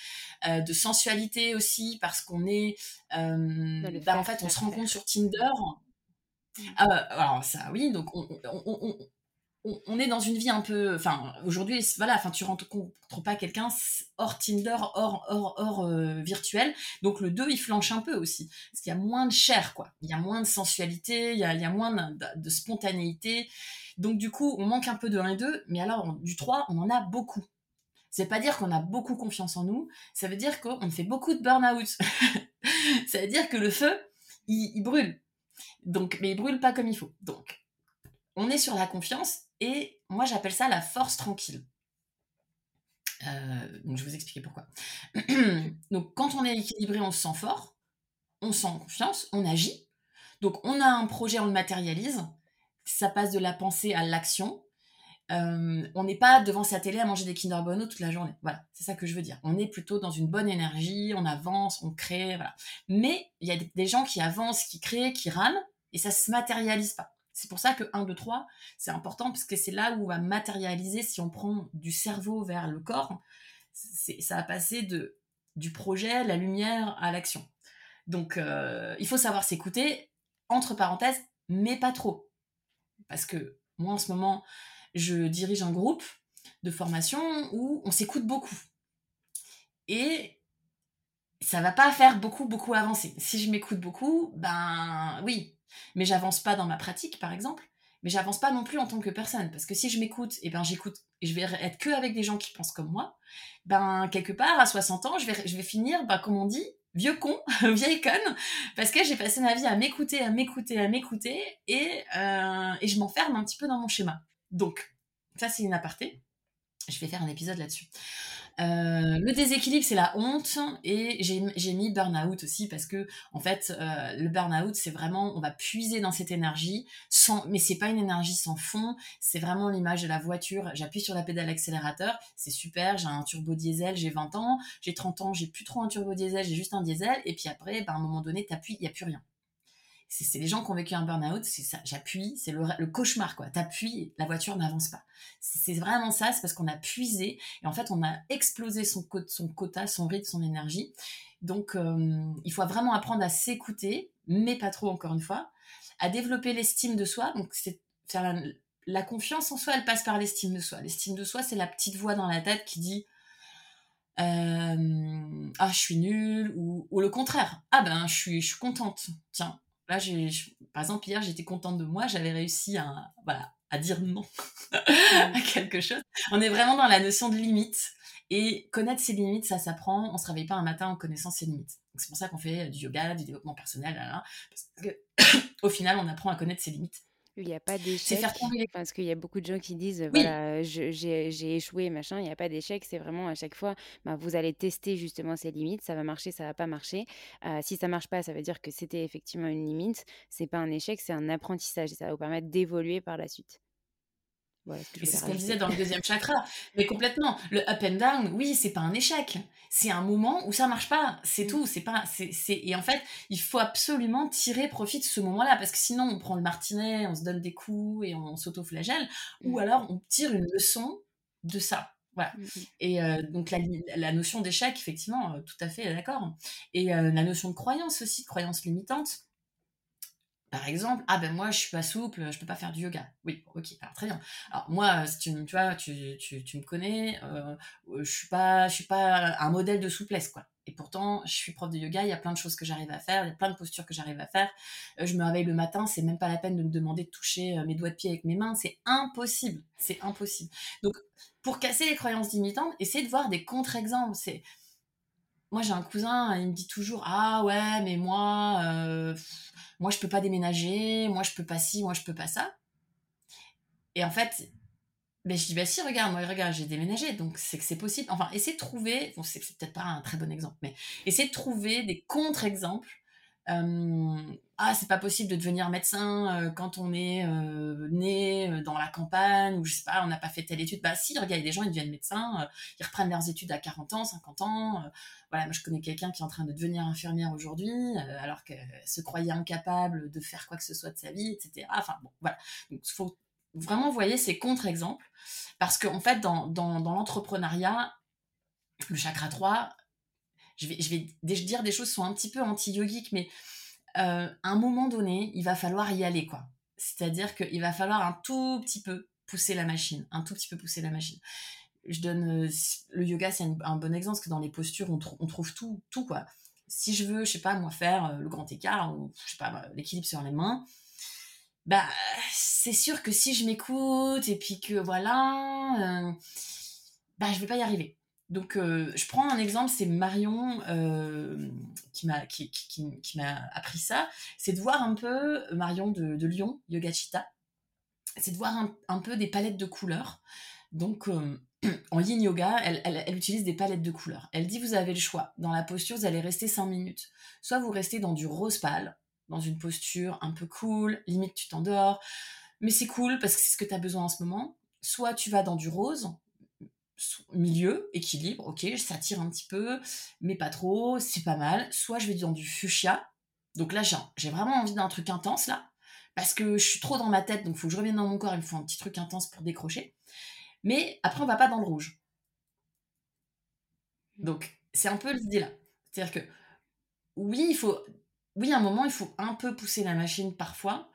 euh, de sensualité aussi, parce qu'on est... Euh, bah, en fait, on se rend compte sur Tinder. Mmh. alors ça, oui, donc on, on, est dans une vie un peu. Enfin, aujourd'hui, voilà, enfin, tu rencontres pas quelqu'un hors Tinder, hors, hors, hors euh, virtuel. Donc le 2, il flanche un peu aussi. Parce qu'il y a moins de chair, quoi. Il y a moins de sensualité, il y a, moins de, spontanéité. Donc du coup, on manque un peu de 1 et 2, mais alors du 3, on en a beaucoup. C'est pas dire qu'on a beaucoup confiance en nous, ça veut dire qu'on fait beaucoup de burn-out. ça veut dire que le feu, il, il brûle. Donc, mais il brûle pas comme il faut. Donc, on est sur la confiance et moi j'appelle ça la force tranquille. Euh, je vais vous expliquer pourquoi. donc quand on est équilibré, on se sent fort, on sent confiance, on agit. Donc on a un projet, on le matérialise. Ça passe de la pensée à l'action. on n'est pas devant sa télé à manger des Kinder Bueno toute la journée. Voilà, c'est ça que je veux dire. On est plutôt dans une bonne énergie, on avance, on crée, voilà. Mais il y a des gens qui avancent, qui créent, qui rament, et ça se matérialise pas. C'est pour ça que 1, 2, 3, c'est important parce que c'est là où on va matérialiser si on prend du cerveau vers le corps. Ça va passer du projet, la lumière à l'action. Donc, euh, il faut savoir s'écouter, entre parenthèses, mais pas trop. Parce que moi, en ce moment, je dirige un groupe de formation où on s'écoute beaucoup. Et ça va pas faire beaucoup, beaucoup avancer. Si je m'écoute beaucoup, ben oui, mais j'avance pas dans ma pratique, par exemple, mais j'avance pas non plus en tant que personne. Parce que si je m'écoute, et eh ben j'écoute, et je vais être que avec des gens qui pensent comme moi, ben quelque part, à 60 ans, je vais, finir, ben, comme on dit, vieux con, vieille conne, parce que j'ai passé ma vie à m'écouter, à m'écouter, à m'écouter, et, euh, et je m'enferme un petit peu dans mon schéma. Donc, ça c'est une aparté. Je vais faire un épisode là-dessus. Euh, le déséquilibre, c'est la honte et j'ai mis burn-out aussi parce que en fait, euh, le burn-out, c'est vraiment, on va puiser dans cette énergie, sans, mais c'est pas une énergie sans fond, c'est vraiment l'image de la voiture. J'appuie sur la pédale accélérateur, c'est super, j'ai un turbo diesel, j'ai 20 ans, j'ai 30 ans, j'ai plus trop un turbo diesel, j'ai juste un diesel, et puis après, ben, à un moment donné, t'appuies, il n'y a plus rien c'est les gens qui ont vécu un burn-out, c'est ça, j'appuie, c'est le, cauchemar, quoi. T'appuies, la voiture n'avance pas. C'est vraiment ça, c'est parce qu'on a puisé, et en fait, on a explosé son, quota, son rythme, son énergie. Donc, euh, il faut vraiment apprendre à s'écouter, mais pas trop, encore une fois, à développer l'estime de soi. Donc, faire la, confiance en soi, elle passe par l'estime de soi. L'estime de soi, c'est la petite voix dans la tête qui dit euh, ah je suis nulle ou, ou, le contraire ah ben je suis je suis contente tiens Là, j'ai, par exemple, hier, j'étais contente de moi, j'avais réussi à, voilà, à dire non à quelque chose. On est vraiment dans la notion de limite. Et connaître ses limites, ça s'apprend. On se réveille pas un matin en connaissant ses limites. c'est pour ça qu'on fait du yoga, du développement personnel, là, parce que au final, on apprend à connaître ses limites. Il n'y a pas d'échec. Parce qu'il y a beaucoup de gens qui disent, voilà, j'ai échoué, machin. Il n'y a pas d'échec. C'est vraiment à chaque fois, bah, vous allez tester justement ces limites. Ça va marcher, ça va pas marcher. Euh, si ça marche pas, ça veut dire que c'était effectivement une limite. C'est pas un échec, c'est un apprentissage. Et ça va vous permettre d'évoluer par la suite c'est ce qu'on disait dans le deuxième chakra. Mais complètement. Le up and down, oui, c'est pas un échec. C'est un moment où ça marche pas. C'est mmh. tout. C'est pas, c'est, et en fait, il faut absolument tirer profit de ce moment-là. Parce que sinon, on prend le martinet, on se donne des coups et on s'auto-flagelle. Ou mmh. alors, on tire une leçon de ça. Voilà. Mmh, et euh, donc la, notion d'échec, effectivement, euh, tout à fait d'accord. Et euh, la notion de croyance aussi, de croyance limitante. Par exemple, ah ben moi je suis pas souple, je peux pas faire du yoga. Oui, ok, alors très bien. Alors moi, si tu, vois, tu, tu, tu me connais, euh, je suis pas, je suis pas un modèle de souplesse quoi. Et pourtant, je suis prof de yoga, il y a plein de choses que j'arrive à faire, il y a plein de postures que j'arrive à faire. Euh, je me réveille le matin, c'est même pas la peine de me demander de toucher euh, mes doigts de pied avec mes mains, c'est impossible, c'est impossible. Donc, pour casser les croyances limitantes, essayez de voir des contre-exemples. Moi j'ai un cousin, il me dit toujours ah ouais mais moi euh, moi je peux pas déménager, moi je peux pas ci, moi je peux pas ça. Et en fait, ben, je dis bah si regarde moi regarde j'ai déménagé donc c'est que c'est possible. Enfin essayez de trouver, bon, c'est peut-être pas un très bon exemple mais essayez de trouver des contre-exemples ah c'est pas possible de devenir médecin quand on est né dans la campagne ou je sais pas on n'a pas fait telle étude. Bah si regarde des gens ils deviennent médecins ils reprennent leurs études à 40 ans 50 ans voilà moi je connais quelqu'un qui est en train de devenir infirmière aujourd'hui alors qu'elle se croyait incapable de faire quoi que ce soit de sa vie etc enfin bon voilà. Donc il faut vraiment voyez ces contre-exemples parce qu'en en fait dans, dans, dans l'entrepreneuriat le chakra 3 je vais, je vais dire des choses qui sont un petit peu anti-yogiques, mais euh, à un moment donné, il va falloir y aller, quoi. C'est-à-dire qu'il va falloir un tout petit peu pousser la machine, un tout petit peu pousser la machine. Je donne euh, le yoga, c'est un, bon exemple parce que dans les postures, on, on, trouve tout, tout quoi. Si je veux, je sais pas moi faire euh, le grand écart ou je sais pas l'équilibre sur les mains, bah c'est sûr que si je m'écoute et puis que voilà, bah je vais pas y arriver. Donc, euh, je prends un exemple, c'est Marion euh, qui m'a appris ça. C'est de voir un peu, Marion de, Lyon, Yogachita, c'est de voir un, peu des palettes de couleurs. Donc, euh, en yin yoga, elle, elle, utilise des palettes de couleurs. Elle dit, vous avez le choix. Dans la posture, vous allez rester 5 minutes. Soit vous restez dans du rose pâle, dans une posture un peu cool, limite tu t'endors, mais c'est cool parce que c'est ce que tu as besoin en ce moment soit tu vas dans du rose, milieu, équilibre, ok, ça tire un petit peu, mais pas trop, c'est pas mal. Soit je vais dans du fuchsia. Donc là, j'ai vraiment envie d'un truc intense, là, parce que je suis trop dans ma tête, donc il faut que je revienne dans mon corps, il me faut un petit truc intense pour décrocher. Mais après, on va pas dans le rouge. Donc, c'est un peu l'idée là. C'est-à-dire que, oui, il faut, oui, à un moment, il faut un peu pousser la machine parfois,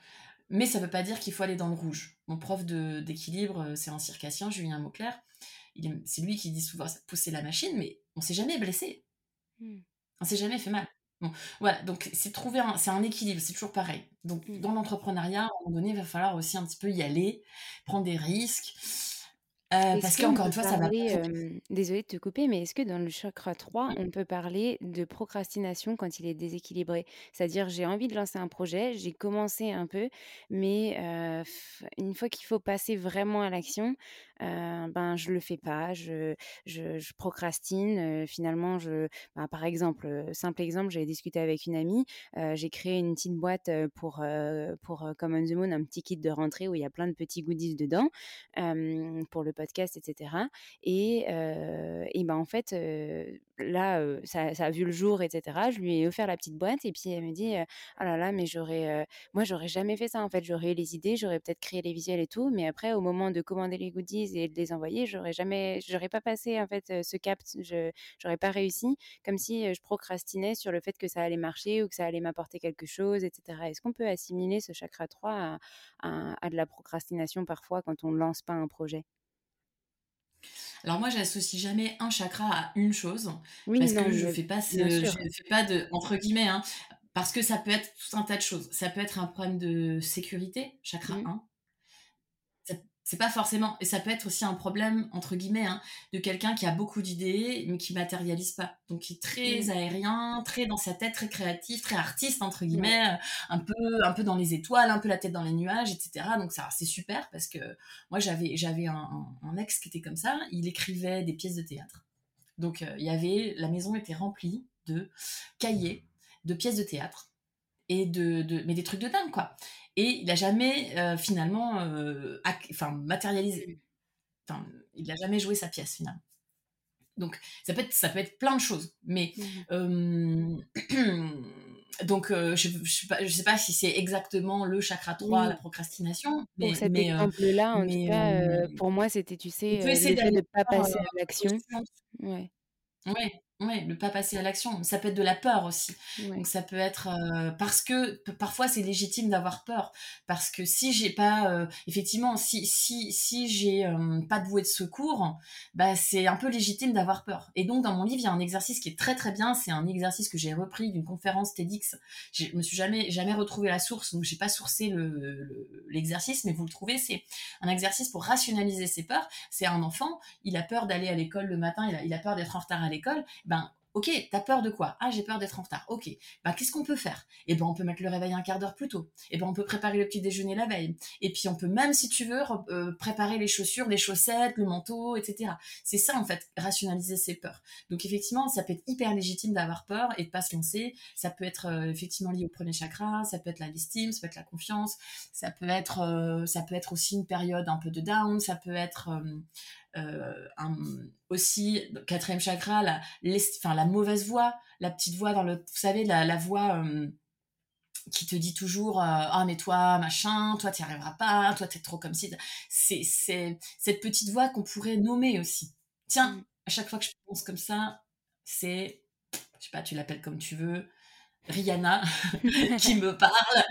mais ça veut pas dire qu'il faut aller dans le rouge. Mon prof d'équilibre, euh, c'est un circassien, Julien Mauclair. C'est lui qui dit souvent pousser la machine, mais on s'est jamais blessé. Hmm. On s'est jamais fait mal. Bon, voilà, donc c'est trouver un, c'est un équilibre, c'est toujours pareil. Donc hmm. dans l'entrepreneuriat, à un moment donné, il va falloir aussi un petit peu y aller, prendre des risques. Euh, parce qu'encore une fois, ça va désolée de te couper, mais est-ce que dans le chakra 3, on peut parler de procrastination quand il est déséquilibré? C'est-à-dire, j'ai envie de lancer un projet, j'ai commencé un peu, mais une fois qu'il faut passer vraiment à l'action, ben je le fais pas, je, je, procrastine. finalement, je, ben, par exemple, simple exemple, j'ai discuté avec une amie, j'ai créé une petite boîte pour pour Common the Moon, un petit kit de rentrée où il y a plein de petits goodies dedans pour le podcast, etc. Et, et ben en fait, là, ça, ça, a vu le jour, etc. Je lui ai offert la petite boîte et puis elle me dit, oh là là, mais j'aurais, moi j'aurais jamais fait ça en fait, j'aurais eu les idées, j'aurais peut-être créé les visuels et tout, mais après au moment de commander les goodies et de les envoyer, j'aurais jamais, j'aurais pas passé en fait ce cap, je j'aurais pas réussi, comme si je procrastinais sur le fait que ça allait marcher ou que ça allait m'apporter quelque chose, etc. Est-ce qu'on peut assimiler ce chakra 3 à, à, de la procrastination parfois quand on lance pas un projet? Alors moi, j'associe jamais un chakra à une chose oui, parce que je fais pas je fais pas de entre guillemets hein, parce que ça peut être tout un tas de choses. Ça peut être un problème de sécurité, chakra 1. C'est pas forcément et ça peut être aussi un problème entre guillemets hein, de quelqu'un qui a beaucoup d'idées mais qui matérialise pas. Donc qui est très aérien très dans sa tête très créatif très artiste entre guillemets euh, un peu un peu dans les étoiles un peu la tête dans les nuages etc donc ça c'est super parce que moi j'avais j'avais un, ex qui était comme ça. Il écrivait des pièces de théâtre. Donc euh, il y avait la maison était remplie de cahiers de pièces de théâtre et de, de mais des trucs de dingue quoi et il n'a jamais euh, finalement euh, enfin, matérialisé. Enfin, il n'a jamais joué sa pièce finalement. Donc ça peut être, ça peut être plein de choses. Mais mmh. donc je ne sais, sais, pas si c'est exactement le chakra 3, la procrastination. Mais, pour cet exemple-là, en tout cas, pour moi, c'était, tu sais, le fait de ne pas passer à l'action. Ouais. Ouais. Oui, ne pas passer à l'action. Ça peut être de la peur aussi. Donc ça peut être euh, parce que parfois c'est légitime d'avoir peur parce que si j'ai pas euh, effectivement si si si j'ai euh, pas de bouée de secours, bah c'est un peu légitime d'avoir peur. Et donc dans mon livre, il y a un exercice qui est très très bien, c'est un exercice que j'ai repris d'une conférence TEDx. Je me suis jamais jamais retrouvé la source donc j'ai pas sourcé le l'exercice mais vous le trouvez, c'est un exercice pour rationaliser ses peurs. C'est un enfant, il a peur d'aller à l'école le matin, il a, il a peur d'être en retard à l'école ben Ok, t'as peur de quoi? Ah, j'ai peur d'être en retard. Ok, bah qu'est-ce qu'on peut faire? Eh ben, on peut mettre le réveil un quart d'heure plus tôt. Eh ben, on peut préparer le petit déjeuner la veille. Et puis, on peut même, si tu veux, euh, préparer les chaussures, les chaussettes, le manteau, etc. C'est ça, en fait, rationaliser ses peurs. Donc, effectivement, ça peut être hyper légitime d'avoir peur et de pas se lancer. Ça peut être euh, effectivement lié au premier chakra. Ça peut être la l'estime, ça peut être la confiance. Ça peut être, euh, ça peut être aussi une période un peu de down. Ça peut être un, aussi quatrième chakra, la, enfin, la mauvaise voix, la petite voix dans le, vous savez, la, la voix euh, qui te dit toujours euh, ah mais toi machin toi tu n'y arriveras pas toi t'es trop comme si c'est c'est cette petite voix qu'on pourrait nommer aussi. Tiens mm. à chaque fois que je pense comme ça c'est je sais pas tu l'appelles comme tu veux Rihanna qui me parle,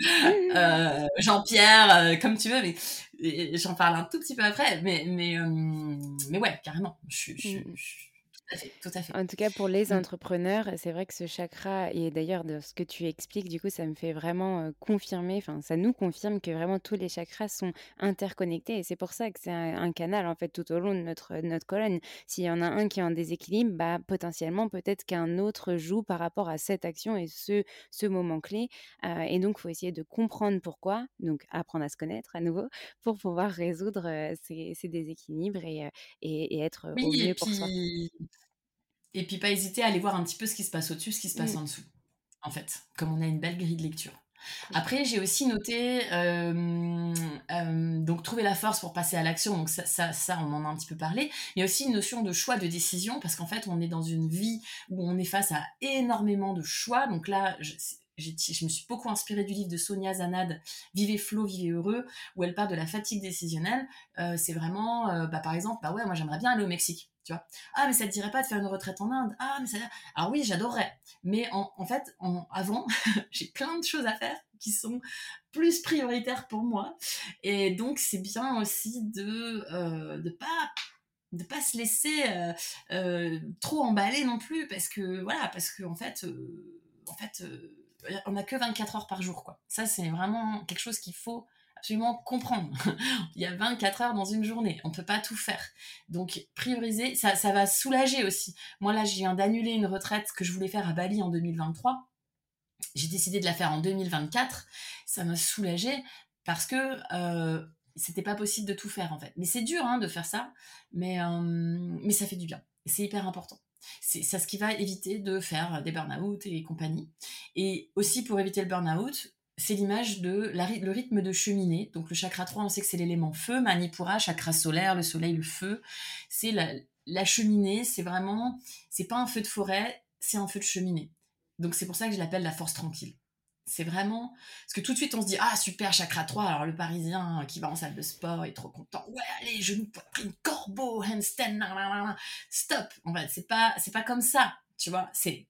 euh, Jean-Pierre, euh, comme tu veux, mais j'en parle un tout petit peu après, mais mais euh, mais ouais, carrément, je, je, je tout à fait, En tout cas, pour les mmh. entrepreneurs, c'est vrai que ce chakra, et d'ailleurs, de ce que tu expliques, du coup, ça me fait vraiment confirmer, enfin, ça nous confirme que vraiment tous les chakras sont interconnectés. Et c'est pour ça que c'est un, canal, en fait, tout au long de notre, notre colonne. S'il y en a un qui est en déséquilibre, bah, potentiellement, peut-être qu'un autre joue par rapport à cette action et ce, ce moment clé. et donc, il faut essayer de comprendre pourquoi, donc apprendre à se connaître à nouveau, pour pouvoir résoudre ces, ces, déséquilibres et, et, être au mieux pour soi. Et puis pas hésiter à aller voir un petit peu ce qui se passe au-dessus, ce qui se passe mmh. en dessous. En fait, comme on a une belle grille de lecture. Après, j'ai aussi noté, euh, euh, donc trouver la force pour passer à l'action, donc ça, ça, ça, on en a un petit peu parlé. A aussi une notion de choix, de décision, parce qu'en fait, on est dans une vie où on est face à énormément de choix. Donc là, je, je me suis beaucoup inspirée du livre de Sonia Zanad, Vivez flot, vivez heureux, où elle parle de la fatigue décisionnelle. Euh, c'est vraiment, bah, par exemple, bah ouais, moi j'aimerais bien aller au Mexique. Ah, mais ça te dirait pas de faire une retraite en Inde Ah, mais ça. Alors oui, j'adorerais. Mais en, en fait, en, avant, j'ai plein de choses à faire qui sont plus prioritaires pour moi. Et donc, c'est bien aussi de euh, de pas de pas se laisser euh, euh, trop emballer non plus parce que voilà parce que en fait en fait on n'a que 24 heures par jour, quoi. Ça, c'est vraiment quelque chose qu'il faut absolument comprendre. Il y a 24 heures dans une journée, on ne peut pas tout faire. Donc, prioriser, ça, ça va soulager aussi. Moi, là, je viens d'annuler une retraite que je voulais faire à Bali en 2023. J'ai décidé de la faire en 2024. Ça m'a soulagé parce que euh, c'était pas possible de tout faire, en fait. Mais c'est dur hein, de faire ça, mais, euh, mais ça fait du bien. C'est hyper important. C'est ça ce qui va éviter de faire des burn-out et compagnie. Et aussi pour éviter le burn-out, c'est l'image de le rythme de cheminée. Donc le chakra 3, on sait que c'est l'élément feu, Manipura, chakra solaire, le soleil, le feu. C'est la, la cheminée, c'est vraiment, c'est pas un feu de forêt, c'est un feu de cheminée. Donc c'est pour ça que je l'appelle la force tranquille. C'est vraiment. Parce que tout de suite, on se dit Ah, super, chakra 3. Alors, le parisien qui va en salle de sport est trop content. Ouais, allez, genoux, poitrine, corbeau, handstand, stop. En fait, c'est pas, c'est pas comme ça. Tu vois, c'est.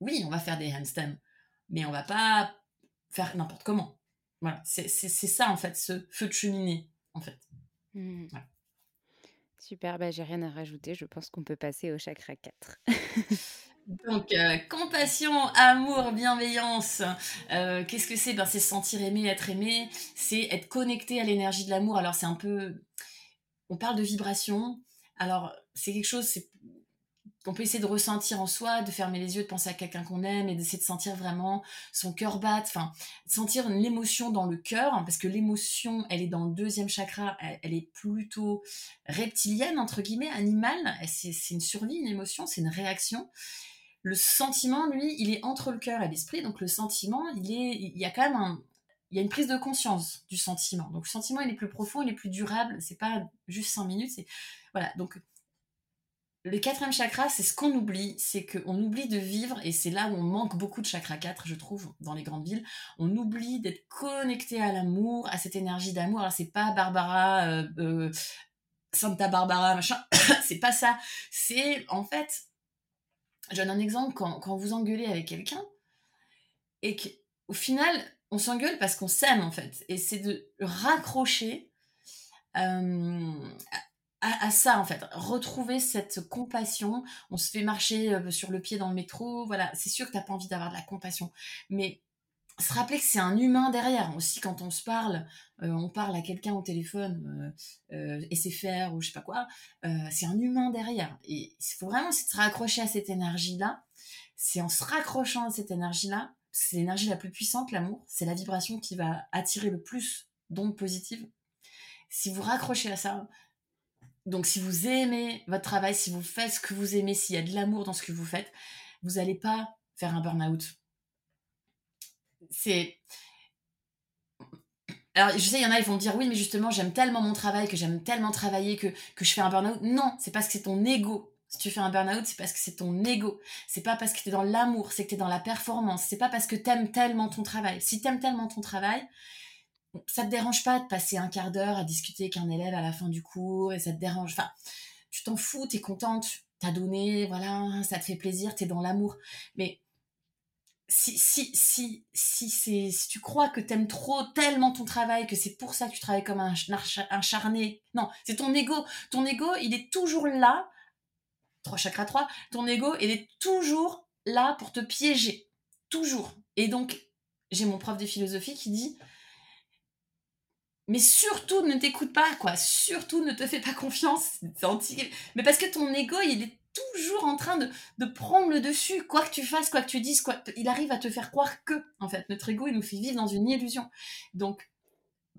Oui, on va faire des handstands, mais on va pas faire n'importe comment. Voilà, c'est ça, en fait, ce feu de cheminée, en fait. Mmh. Super, bah, j'ai rien à rajouter. Je pense qu'on peut passer au chakra 4. Donc, euh, compassion, amour, bienveillance. Euh, qu'est-ce que c'est? Ben, C'est se sentir aimé, être aimé. C'est être connecté à l'énergie de l'amour. Alors, c'est un peu. On parle de vibration. Alors, c'est quelque chose qu'on peut essayer de ressentir en soi, de fermer les yeux, de penser à quelqu'un qu'on aime et d'essayer de sentir vraiment son cœur battre. Enfin, sentir l'émotion dans le cœur. Hein, parce que l'émotion, elle est dans le deuxième chakra. Elle, est plutôt reptilienne, entre guillemets, animale. C'est une survie, une émotion, c'est une réaction. Le sentiment, lui, il est entre le cœur et l'esprit. Donc le sentiment, il est, il y a quand même il y a une prise de conscience du sentiment. Donc le sentiment, il est plus profond, il est plus durable. C'est pas juste cinq minutes. C'est voilà. Donc le quatrième chakra, c'est ce qu'on oublie, c'est qu'on oublie de vivre, et c'est là où on manque beaucoup de chakra 4, je trouve, dans les grandes villes. On oublie d'être connecté à l'amour, à cette énergie d'amour. Alors c'est pas Barbara, euh, euh, Santa Barbara, machin, c'est pas ça. C'est en fait je donne un exemple, quand, quand vous engueulez avec quelqu'un, et qu'au final, on s'engueule parce qu'on s'aime, en fait. Et c'est de raccrocher euh, à, ça, en fait. Retrouver cette compassion. On se fait marcher euh, sur le pied dans le métro, voilà. C'est sûr que tu n'as pas envie d'avoir de la compassion. Mais se rappeler que c'est un humain derrière. Aussi, quand on se parle, euh, on parle à quelqu'un au téléphone, euh, et c'est faire ou je sais pas quoi, c'est un humain derrière. Et il faut vraiment se raccrocher à cette énergie-là. C'est en se raccrochant à cette énergie-là, c'est l'énergie la plus puissante, l'amour. C'est la vibration qui va attirer le plus d'ondes positives. Si vous raccrochez à ça, donc si vous aimez votre travail, si vous faites ce que vous aimez, s'il y a de l'amour dans ce que vous faites, vous n'allez pas faire un burn-out c'est. Alors, je sais, il y en a, ils vont me dire, oui, mais justement, j'aime tellement mon travail, que j'aime tellement travailler, que, que je fais un burn-out. Non, c'est parce que c'est ton ego. Si tu fais un burn-out, c'est parce que c'est ton ego. C'est pas parce que tu es dans l'amour, c'est que tu es dans la performance. C'est pas parce que t'aimes tellement ton travail. Si t'aimes tellement ton travail, ça te dérange pas de passer un quart d'heure à discuter avec un élève à la fin du cours et ça te dérange. Enfin, tu t'en fous, t'es contente, t'as donné, voilà, ça te fait plaisir, t'es dans l'amour. Mais si, si, si, si, si tu crois que t'aimes trop tellement ton travail, que c'est pour ça que tu travailles comme un, un charné, non, c'est ton ego. Ton ego, il est toujours là, 3 chakra 3, ton ego, il est toujours là pour te piéger. Toujours. Et donc, j'ai mon prof de philosophie qui dit, mais surtout ne t'écoute pas, quoi. Surtout ne te fais pas confiance. Mais parce que ton ego, il est toujours en train de, prendre le dessus, quoi que tu fasses, quoi que tu dises, quoi, il arrive à te faire croire que, en fait, notre ego, il nous fait vivre dans une illusion. Donc,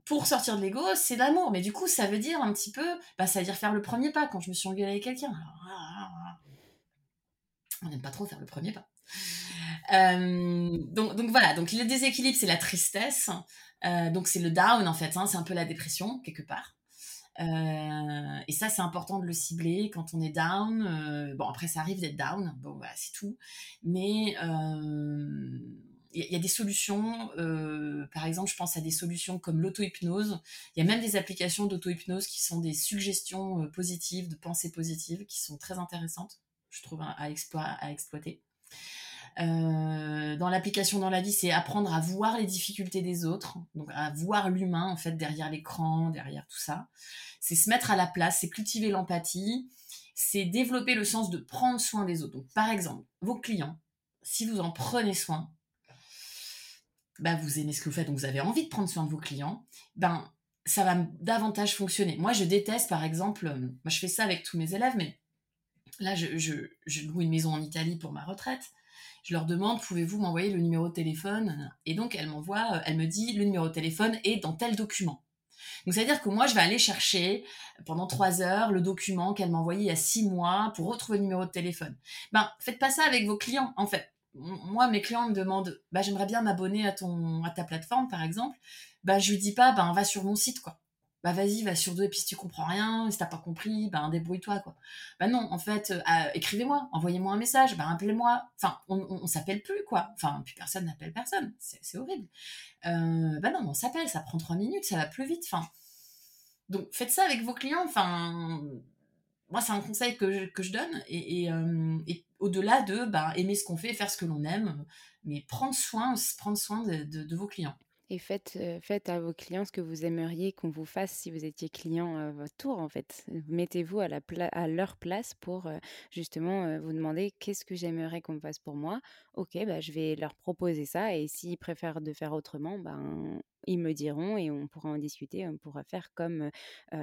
pour sortir de l'ego, c'est l'amour. Mais du coup, ça veut dire un petit peu, bah, ça veut dire faire le premier pas quand je me suis engueulée avec quelqu'un. Ah, ah, ah. on n'aime pas trop faire le premier pas. donc, donc voilà, donc le déséquilibre, c'est la tristesse. Donc c'est le down en fait, hein, c'est un peu la dépression quelque part. Euh, et ça, c'est important de le cibler quand on est down. Euh, bon, après, ça arrive d'être down. Bon, c'est tout. Mais euh, il y, a des solutions. par exemple, je pense à des solutions comme l'auto-hypnose. Il y a même des applications d'auto-hypnose qui sont des suggestions positives, de pensées positives, qui sont très intéressantes, je trouve, à exploiter. Dans l'application dans la vie, c'est apprendre à voir les difficultés des autres, donc à voir l'humain en fait derrière l'écran, derrière tout ça c'est se mettre à la place, c'est cultiver l'empathie, c'est développer le sens de prendre soin des autres. Donc, par exemple, vos clients, si vous en prenez soin, bah, vous aimez ce que vous faites, donc vous avez envie de prendre soin de vos clients, ben, ça va davantage fonctionner. Moi, je déteste, par exemple, euh, moi, je fais ça avec tous mes élèves, mais là, je loue une maison en Italie pour ma retraite. Je leur demande, pouvez-vous m'envoyer le numéro de téléphone? Et donc, elle m'envoie, euh, elle me dit, le numéro de téléphone est dans tel document. Donc, c'est-à-dire que moi, je vais aller chercher pendant trois heures le document qu'elle m'a envoyé il y a six mois pour retrouver le numéro de téléphone. Ben, faites pas ça avec vos clients, en fait. Moi, mes clients me demandent, bah, j'aimerais bien m'abonner à ton, à ta plateforme, par exemple. Ben, je lui dis pas, ben, va sur mon site, quoi bah vas-y, va sur deux, et puis si tu comprends rien, si t'as pas compris, ben débrouille-toi, quoi. Bah non, en fait, euh, écrivez-moi, envoyez-moi un message, bah appelez-moi. Enfin, on, on, s'appelle plus, quoi. Enfin, puis personne n'appelle personne, c'est horrible. Euh, bah non, on s'appelle, ça prend trois minutes, ça va plus vite, enfin. Donc faites ça avec vos clients, enfin. Moi, c'est un conseil que je, que je donne, et, et, euh, au-delà de bah, aimer ce qu'on fait, faire ce que l'on aime, mais prendre soin, prendre soin de vos clients. Et faites, faites à vos clients ce que vous aimeriez qu'on vous fasse si vous étiez client à votre tour, en fait. Mettez-vous à, à leur place pour justement vous demander qu'est-ce que j'aimerais qu'on me fasse pour moi. Ok, bah, je vais leur proposer ça et s'ils préfèrent de faire autrement, ben, ils me diront et on pourra en discuter, on pourra faire comme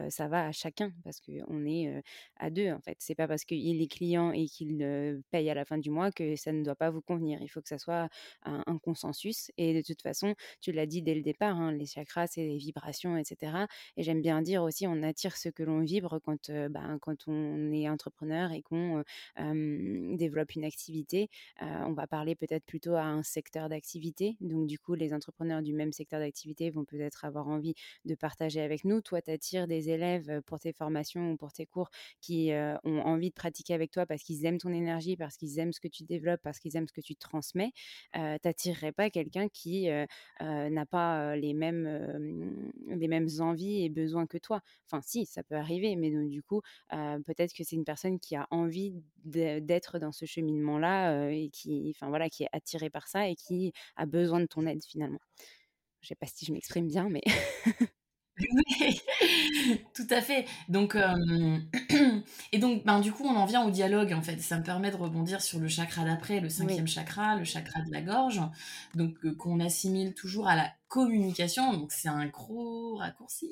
ça va à chacun parce qu'on est à deux en fait. C'est pas parce qu'il est client et qu'il paye à la fin du mois que ça ne doit pas vous convenir. Il faut que ça soit un, consensus et de toute façon, tu l'as dit dès le départ, hein, les chakras c'est des vibrations, etc. Et j'aime bien dire aussi, on attire ce que l'on vibre quand, ben, quand on est entrepreneur et qu'on développe une activité. on va parler peut-être plutôt à un secteur d'activité. Donc du coup, les entrepreneurs du même secteur d'activité vont peut-être avoir envie de partager avec nous. Toi, tu attires des élèves pour tes formations ou pour tes cours qui ont envie de pratiquer avec toi parce qu'ils aiment ton énergie, parce qu'ils aiment ce que tu développes, parce qu'ils aiment ce que tu transmets. Euh, t'attirerais pas quelqu'un qui n'a pas les mêmes, les mêmes envies et besoins que toi? Enfin, si, ça peut arriver, mais donc, du coup, peut-être que c'est une personne qui a envie d'être dans ce cheminement-là et qui, enfin voilà, qui est attirée par ça et qui a besoin de ton aide finalement. Je sais pas si je m'exprime bien, mais. oui, tout à fait. Donc, et donc, ben, du coup, on en vient au dialogue, en fait. Ça me permet de rebondir sur le chakra d'après, le cinquième chakra, le chakra de la gorge, donc qu'on assimile toujours à la communication. Donc, c'est un gros raccourci.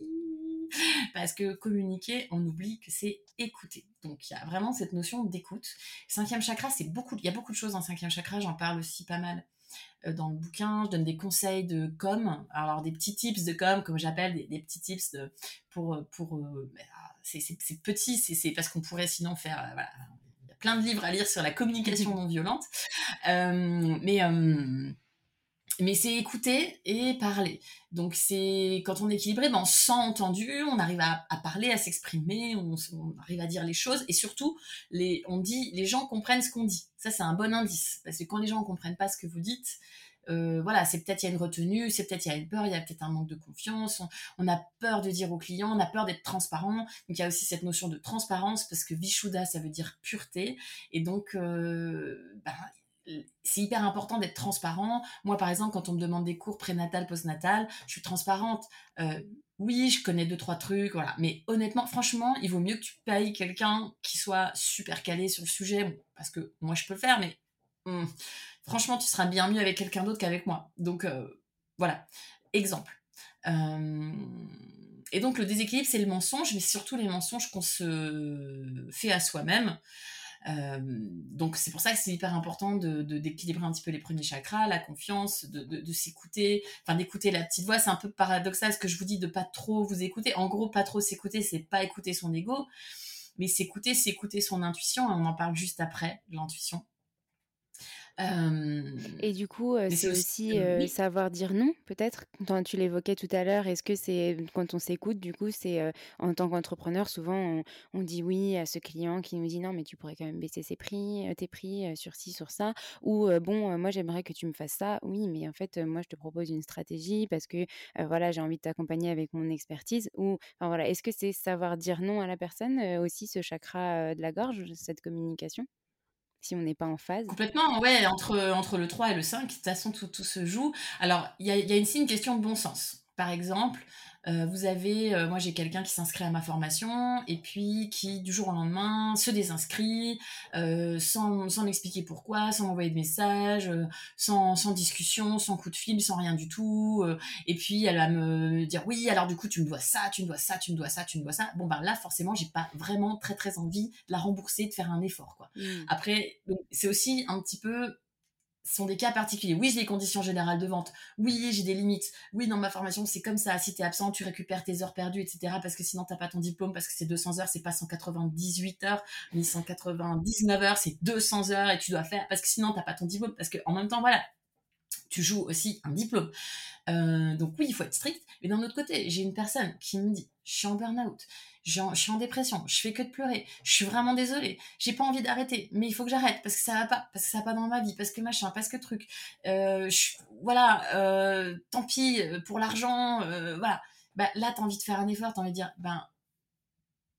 Parce que communiquer, on oublie que c'est écouter. Donc, il y a vraiment cette notion d'écoute. Cinquième chakra, c'est beaucoup, il y a beaucoup de choses dans cinquième chakra, j'en parle aussi pas mal euh, dans le bouquin. Je donne des conseils de com, alors des petits tips de com, comme j'appelle, des, petits tips de, pour, euh, pour euh, bah, c'est petit, c'est parce qu'on pourrait sinon faire, voilà, il y a plein de livres à lire sur la communication non violente, mais mais c'est écouter et parler. Donc c'est quand on est équilibré, ben on se sent entendu, on arrive à, parler, à s'exprimer, on, arrive à dire les choses et surtout les, on dit, les gens comprennent ce qu'on dit. Ça c'est un bon indice parce que quand les gens ne comprennent pas ce que vous dites, euh, voilà, c'est peut-être il y a une retenue, c'est peut-être il y a une peur, il y a peut-être un manque de confiance, on, a peur de dire aux clients, on a peur d'être transparent. Donc il y a aussi cette notion de transparence parce que Vishuddha ça veut dire pureté et donc euh, ben, c'est hyper important d'être transparent. Moi, par exemple, quand on me demande des cours prénatal, postnatal, je suis transparente. Euh, oui, je connais deux, trois trucs, voilà. Mais honnêtement, franchement, il vaut mieux que tu payes quelqu'un qui soit super calé sur le sujet, parce que moi, je peux le faire, mais hmm, franchement, tu seras bien mieux avec quelqu'un d'autre qu'avec moi. Donc, euh, voilà. Exemple. Euh, et donc, le déséquilibre, c'est le mensonge, mais surtout les mensonges qu'on se fait à soi-même. Euh, donc c'est pour ça que c'est hyper important de, d'équilibrer un petit peu les premiers chakras, la confiance, de, de, s'écouter, enfin d'écouter la petite voix. C'est un peu paradoxal ce que je vous dis de pas trop vous écouter. En gros, pas trop s'écouter, c'est pas écouter son ego, mais s'écouter, c'est écouter son intuition. on en parle juste après, l'intuition. Et du coup, c'est aussi savoir dire non, peut-être. Quand tu l'évoquais tout à l'heure, est-ce que c'est quand on s'écoute, du coup, c'est en tant qu'entrepreneur, souvent on, dit oui à ce client qui nous dit non, mais tu pourrais quand même baisser ses prix, tes prix sur ci, sur ça. Ou bon, moi j'aimerais que tu me fasses ça. Oui, mais en fait, moi je te propose une stratégie parce que voilà, j'ai envie de t'accompagner avec mon expertise. Ou voilà, est-ce que c'est savoir dire non à la personne aussi, ce chakra de la gorge, cette communication? Si on n'est pas en phase. Complètement, ouais, entre, entre le 3 et le 5, de toute façon, tout, tout se joue. Alors, il y a, y a une question de bon sens. Par exemple, euh, vous avez, euh, moi j'ai quelqu'un qui s'inscrit à ma formation et puis qui du jour au lendemain se désinscrit euh, sans, sans m'expliquer pourquoi, sans m'envoyer de message, sans, sans, discussion, sans coup de fil, sans rien du tout. et puis elle va me dire oui, alors du coup tu me dois ça, tu me dois ça, tu me dois ça, tu me dois ça. Bon ben là forcément j'ai pas vraiment très très envie de la rembourser, de faire un effort quoi. Mmh. Après c'est aussi un petit peu sont des cas particuliers. Oui, j'ai des conditions générales de vente. Oui, j'ai des limites. Oui, dans ma formation, c'est comme ça. Si tu es absent, tu récupères tes heures perdues, etc. Parce que sinon, tu pas ton diplôme, parce que c'est 200 heures, c'est pas 198 heures, ni 199 heures, c'est 200 heures et tu dois faire, parce que sinon, tu pas ton diplôme. Parce que en même temps, voilà, tu joues aussi un diplôme. Euh, donc oui, il faut être strict. Mais d'un autre côté, j'ai une personne qui me dit, je suis en burn-out je suis en dépression, je fais que de pleurer, je suis vraiment désolée, j'ai pas envie d'arrêter, mais il faut que j'arrête parce que ça va pas, parce que ça va pas dans ma vie, parce que machin, parce que truc. Euh, voilà, euh, tant pis pour l'argent, voilà. Bah, là, t'as envie de faire un effort, t'as envie de dire, ben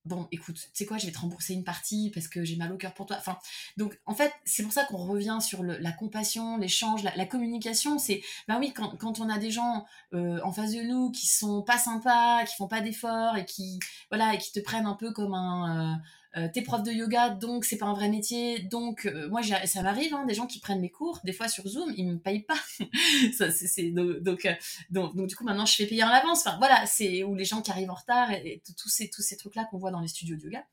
bon, écoute, tu sais quoi, je vais te rembourser une partie parce que j'ai mal au cœur pour toi. Enfin, donc en fait, c'est pour ça qu'on revient sur la compassion, l'échange, la, communication. C'est, ben oui, quand, quand, on a des gens euh, en face de nous qui sont pas sympas, qui font pas d'efforts et qui, voilà, et qui te prennent un peu comme un, euh, euh, t'es prof de yoga, donc c'est pas un vrai métier. Donc, euh, moi, ça m'arrive, hein, des gens qui prennent mes cours, des fois sur Zoom, ils me payent pas. euh, donc, donc, du coup, maintenant, je fais payer en avance. Enfin, voilà, c'est où les gens qui arrivent en retard et, tous ces, tous ces trucs-là qu'on voit dans les studios de yoga.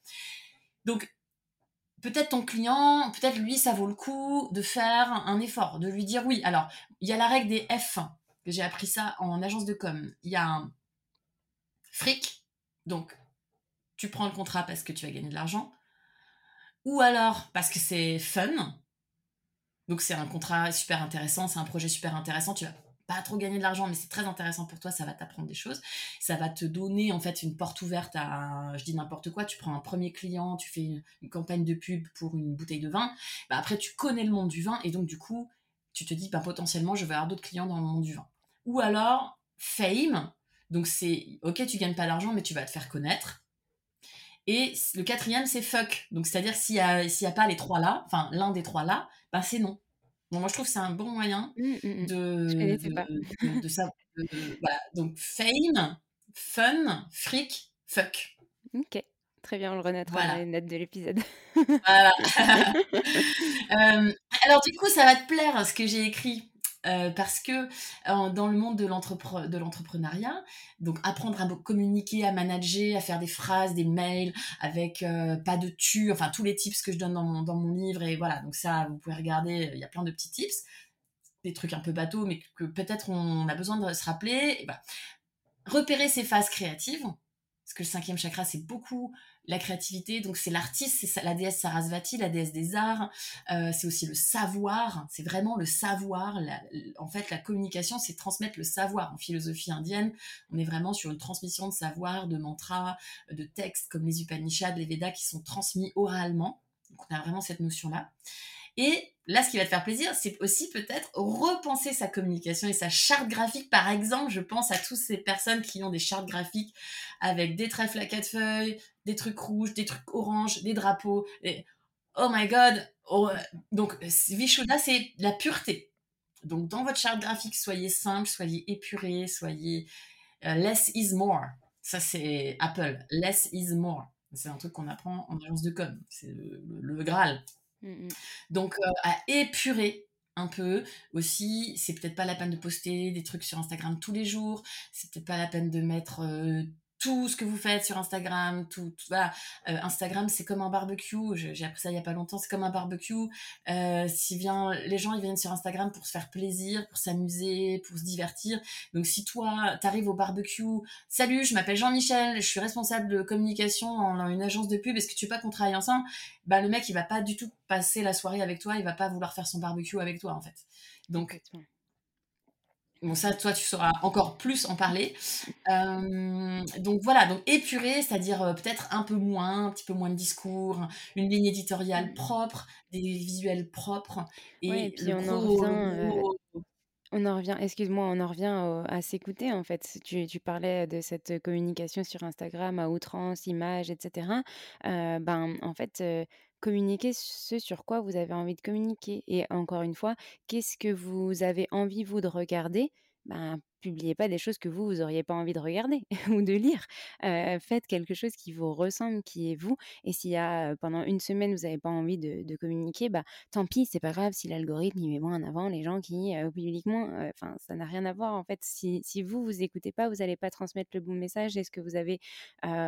Donc, peut-être ton client, peut-être lui, ça vaut le coup de faire un effort, de lui dire oui. Alors, il y a la règle des F, j'ai appris ça en agence de com. Il y a un fric, donc tu prends le contrat parce que tu vas gagner de l'argent, ou alors parce que c'est fun. Donc c'est un contrat super intéressant, c'est un projet super intéressant, tu vas pas trop gagner de l'argent, mais c'est très intéressant pour toi, ça va t'apprendre des choses, ça va te donner en fait une porte ouverte à, je dis n'importe quoi, tu prends un premier client, tu fais une, campagne de pub pour une bouteille de vin, bah après tu connais le monde du vin et donc du coup tu te dis bah, potentiellement je vais avoir d'autres clients dans le monde du vin. Ou alors fame, donc c'est ok tu gagnes pas d'argent mais tu vas te faire connaître, et le quatrième, c'est fuck. Donc, c'est-à-dire, s'il n'y a, a, pas les trois là, enfin, l'un des trois là, ben, c'est non. moi, je trouve que c'est un bon moyen mmh, mmh, mmh. de, de, savoir. voilà. Donc, fame, fun, fric, fuck. Ok. Très bien, on le remettra dans les notes de l'épisode. voilà. Euh, alors, du coup, ça va te plaire ce que j'ai écrit. Euh, parce que dans le monde de l'entrepreneuriat, donc apprendre à communiquer, à manager, à faire des phrases, des mails avec euh, pas de tu, enfin tous les tips que je donne dans mon, dans mon livre et voilà, donc ça vous pouvez regarder, il y a plein de petits tips, des trucs un peu bateaux mais que peut-être on a besoin de se rappeler. Ben, repérer ces phases créatives, parce que le cinquième chakra c'est beaucoup la créativité, donc c'est l'artiste, c'est la déesse Sarasvati, la déesse des arts, euh, c'est aussi le savoir, c'est vraiment le savoir. en fait, la communication, c'est transmettre le savoir. En philosophie indienne, on est vraiment sur une transmission de savoir, de mantras, de textes comme les Upanishads, les Védas qui sont transmis oralement. Donc on a vraiment cette notion-là. Et là, ce qui va te faire plaisir, c'est aussi peut-être repenser sa communication et sa charte graphique. Par exemple, je pense à toutes ces personnes qui ont des chartes graphiques avec des trèfles à quatre feuilles, des trucs rouges, des trucs oranges, des drapeaux. Oh my god! Oh, donc, Vishuddha, c'est la pureté. Donc, dans votre charte graphique, soyez simple, soyez épuré, soyez euh, less is more. Ça, c'est Apple. Less is more. C'est un truc qu'on apprend en agence de com. C'est le Graal. Mmh, mmh. Donc, euh, à épurer un peu aussi, c'est peut-être pas la peine de poster des trucs sur Instagram tous les jours, c'est peut-être pas la peine de mettre tout ce que vous faites sur Instagram, tout. Euh, Instagram, c'est comme un barbecue. J'ai appris ça il y a pas longtemps. C'est comme un barbecue. Euh, si vient, les gens, ils viennent sur Instagram pour se faire plaisir, pour s'amuser, pour se divertir. Donc, si toi, t'arrives au barbecue, salut, je m'appelle Jean-Michel, je suis responsable de communication dans une agence de pub. Est-ce que tu veux pas qu'on travaille ensemble? Bah, le mec, il va pas du tout passer la soirée avec toi. Il va pas vouloir faire son barbecue avec toi, en fait. Donc, Bon, ça, toi, tu sauras encore plus en parler. Euh, donc voilà, donc épuré, c'est-à-dire euh, peut-être un peu moins, un petit peu moins de discours, une ligne éditoriale propre, des visuels propres. Et, puis on en revient. Euh, on en revient, excuse-moi, on en revient à s'écouter en fait. Tu, tu parlais de cette communication sur Instagram à outrance, images, etc. ben, en fait, communiquer ce sur quoi vous avez envie de communiquer? Et encore une fois, qu'est-ce que vous avez envie, vous, de regarder? Ben, publiez pas des choses que vous, vous auriez pas envie de regarder ou de lire. faites quelque chose qui vous ressemble, qui est vous. Et s'il y a pendant une semaine, vous n'avez pas envie de, communiquer, bah tant pis, c'est pas grave si l'algorithme il met moins en avant les gens qui publiquement. Enfin, ça n'a rien à voir en fait. Si, si vous vous écoutez pas, vous n'allez pas transmettre le bon message et ce que vous avez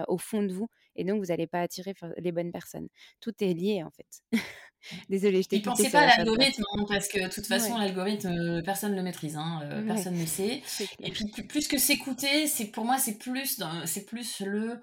au fond de vous, et donc vous n'allez pas attirer les bonnes personnes. Tout est lié en fait. Désolée, je t'ai Ne pensez pas à l'algorithme, hein, parce que de toute façon, l'algorithme, personne ne le maîtrise, hein, personne ne le sait. Et puis plus que s'écouter, c'est pour moi c'est plus c'est plus le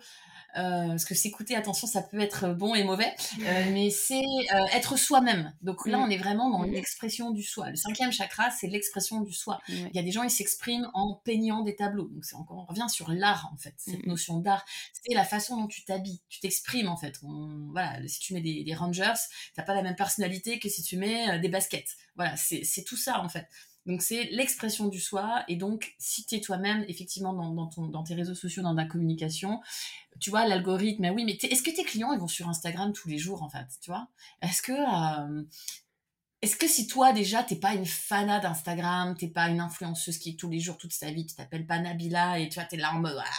euh, parce que s'écouter, attention, ça peut être bon et mauvais, euh, mais c'est euh, être soi-même. Donc là, mm. on est vraiment dans mm. l'expression du soi. Le cinquième chakra, c'est l'expression du soi. Il y a des gens, ils s'expriment en peignant des tableaux. Donc c'est encore, on revient sur l'art en fait, cette mm. notion d'art. C'est la façon dont tu t'habilles, tu t'exprimes en fait. voilà, si tu mets des, des Rangers, t'as pas la même personnalité que si tu mets des baskets. Voilà, c'est tout ça en fait. Donc c'est l'expression du soi et donc si tu es toi-même effectivement dans, tes réseaux sociaux, dans ta communication, tu vois l'algorithme, oui mais est-ce que tes clients ils vont sur Instagram tous les jours en fait, tu vois? Est-ce que euh, est-ce que si toi déjà t'es pas une fanat d'Instagram, t'es pas une influenceuse qui tous les jours toute sa vie, tu t'appelles pas Nabila et tu vois t'es là en mode ah,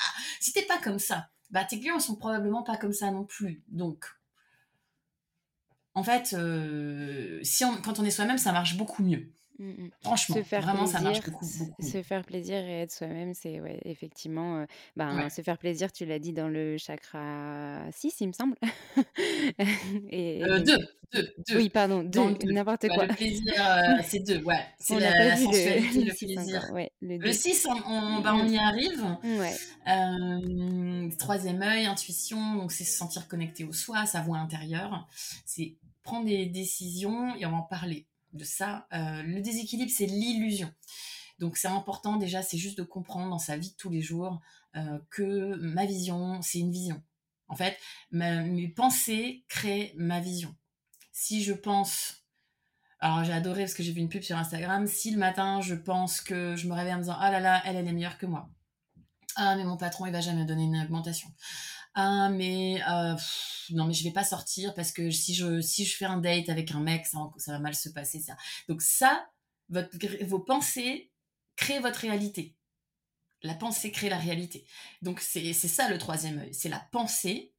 si t'es pas comme ça, bah tes clients ils sont probablement pas comme ça non plus. Donc en fait, euh, quand on est soi-même, ça marche beaucoup mieux. Mmh, mmh. Franchement, se faire vraiment, plaisir, ça marche beaucoup, Se faire plaisir et être soi-même, c'est ouais, effectivement, ben, se faire plaisir, tu l'as dit dans le chakra 6, il me semble. et, euh, deux, deux, deux, Oui, pardon, deux, n'importe quoi. le plaisir, euh, c'est deux, ouais. C'est la, la sensualité, le, le plaisir. Ouais, le, 6, on, on, bah, on y arrive. Ouais. Euh, troisième œil, intuition, donc c'est se sentir connecté au soi, sa voix intérieure. C'est prendre des décisions et on va en parler de ça. Euh, le déséquilibre, c'est l'illusion. Donc c'est important déjà, c'est juste de comprendre dans sa vie de tous les jours euh, que ma vision, c'est une vision. En fait, mes pensées créent ma vision. Si je pense, alors j'ai adoré parce que j'ai vu une pub sur Instagram, si le matin je pense que je me réveille en me disant ah là là, elle elle est meilleure que moi. Ah mais mon patron il va jamais me donner une augmentation ah mais euh, non mais je vais pas sortir parce que si je si je fais un date avec un mec ça, va mal se passer ça. Donc ça vos pensées créent votre réalité. La pensée crée la réalité. Donc c'est ça le troisième œil. C'est la pensée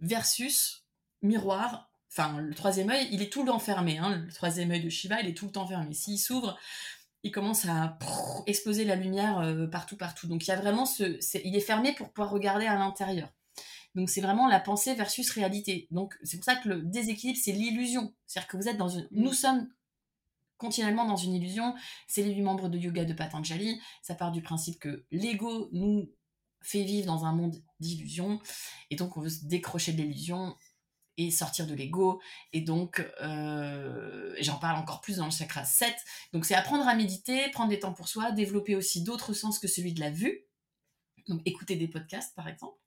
versus miroir. Enfin le troisième œil il est tout le temps fermé hein, le troisième œil de Shiva il est tout le temps fermé. S'il s'ouvre il commence à exploser la lumière euh, partout partout. Donc il y a vraiment ce il est fermé pour pouvoir regarder à l'intérieur donc c'est vraiment la pensée versus réalité. Donc c'est pour ça que le déséquilibre, c'est l'illusion. C'est-à-dire que vous êtes dans une... Nous mm. sommes continuellement dans une illusion. C'est les huit membres de yoga de Patanjali. Ça part du principe que l'ego nous fait vivre dans un monde d'illusions. Et donc on veut se décrocher de l'illusion et sortir de l'ego. Et donc, euh, j'en parle encore plus dans le chakra 7. Donc, c'est apprendre à méditer, prendre des temps pour soi, développer aussi d'autres sens que celui de la vue. Donc, écouter des podcasts, par exemple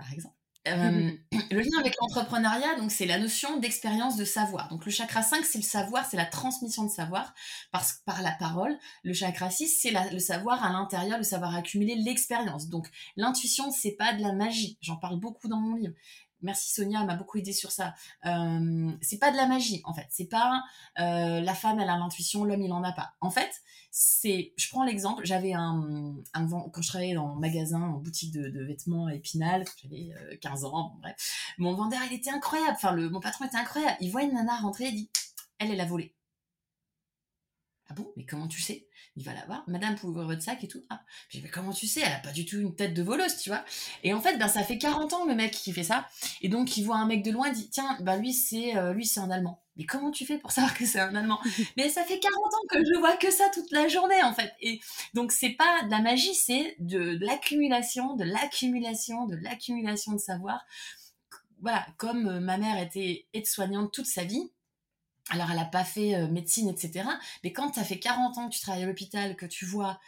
par exemple. Euh, le lien avec l'entrepreneuriat, donc c'est la notion d'expérience de savoir. Donc le chakra 5, c'est le savoir, c'est la transmission de savoir parce, par la parole. Le chakra 6, c'est le savoir à l'intérieur, le savoir accumuler, l'expérience. Donc l'intuition, c'est pas de la magie. J'en parle beaucoup dans mon livre. Merci Sonia, m'a beaucoup aidé sur ça. Euh, c'est pas de la magie en fait. C'est pas euh, la femme elle a l'intuition, l'homme il en a pas. En fait, c'est, je prends l'exemple. J'avais un, un, quand je travaillais dans un magasin, en boutique de, de vêtements Épinal, j'avais 15 euh, ans, bref. Mon vendeur il était incroyable. Enfin le, mon patron était incroyable. Il voit une nana rentrer et dit, elle elle a volé. Ah bon, mais comment tu sais? Il va la voir, madame, pouvez ouvrir votre sac et tout. Ah, puis mais comment tu sais? Elle a pas du tout une tête de voleuse, tu vois. Et en fait, ben ça fait 40 ans le mec qui fait ça. Et donc il voit un mec de loin, il dit tiens, bah lui c'est euh, lui c'est un Allemand. Mais comment tu fais pour savoir que c'est un Allemand? Mais ça fait 40 ans que je vois que ça toute la journée en fait. Et donc c'est pas de la magie, c'est de, de l'accumulation, de l'accumulation, de l'accumulation de savoir. Voilà, comme euh, ma mère était aide-soignante toute sa vie, alors, elle n'a pas fait euh, médecine, etc. Mais quand ça fait 40 ans que tu travailles à l'hôpital, que tu vois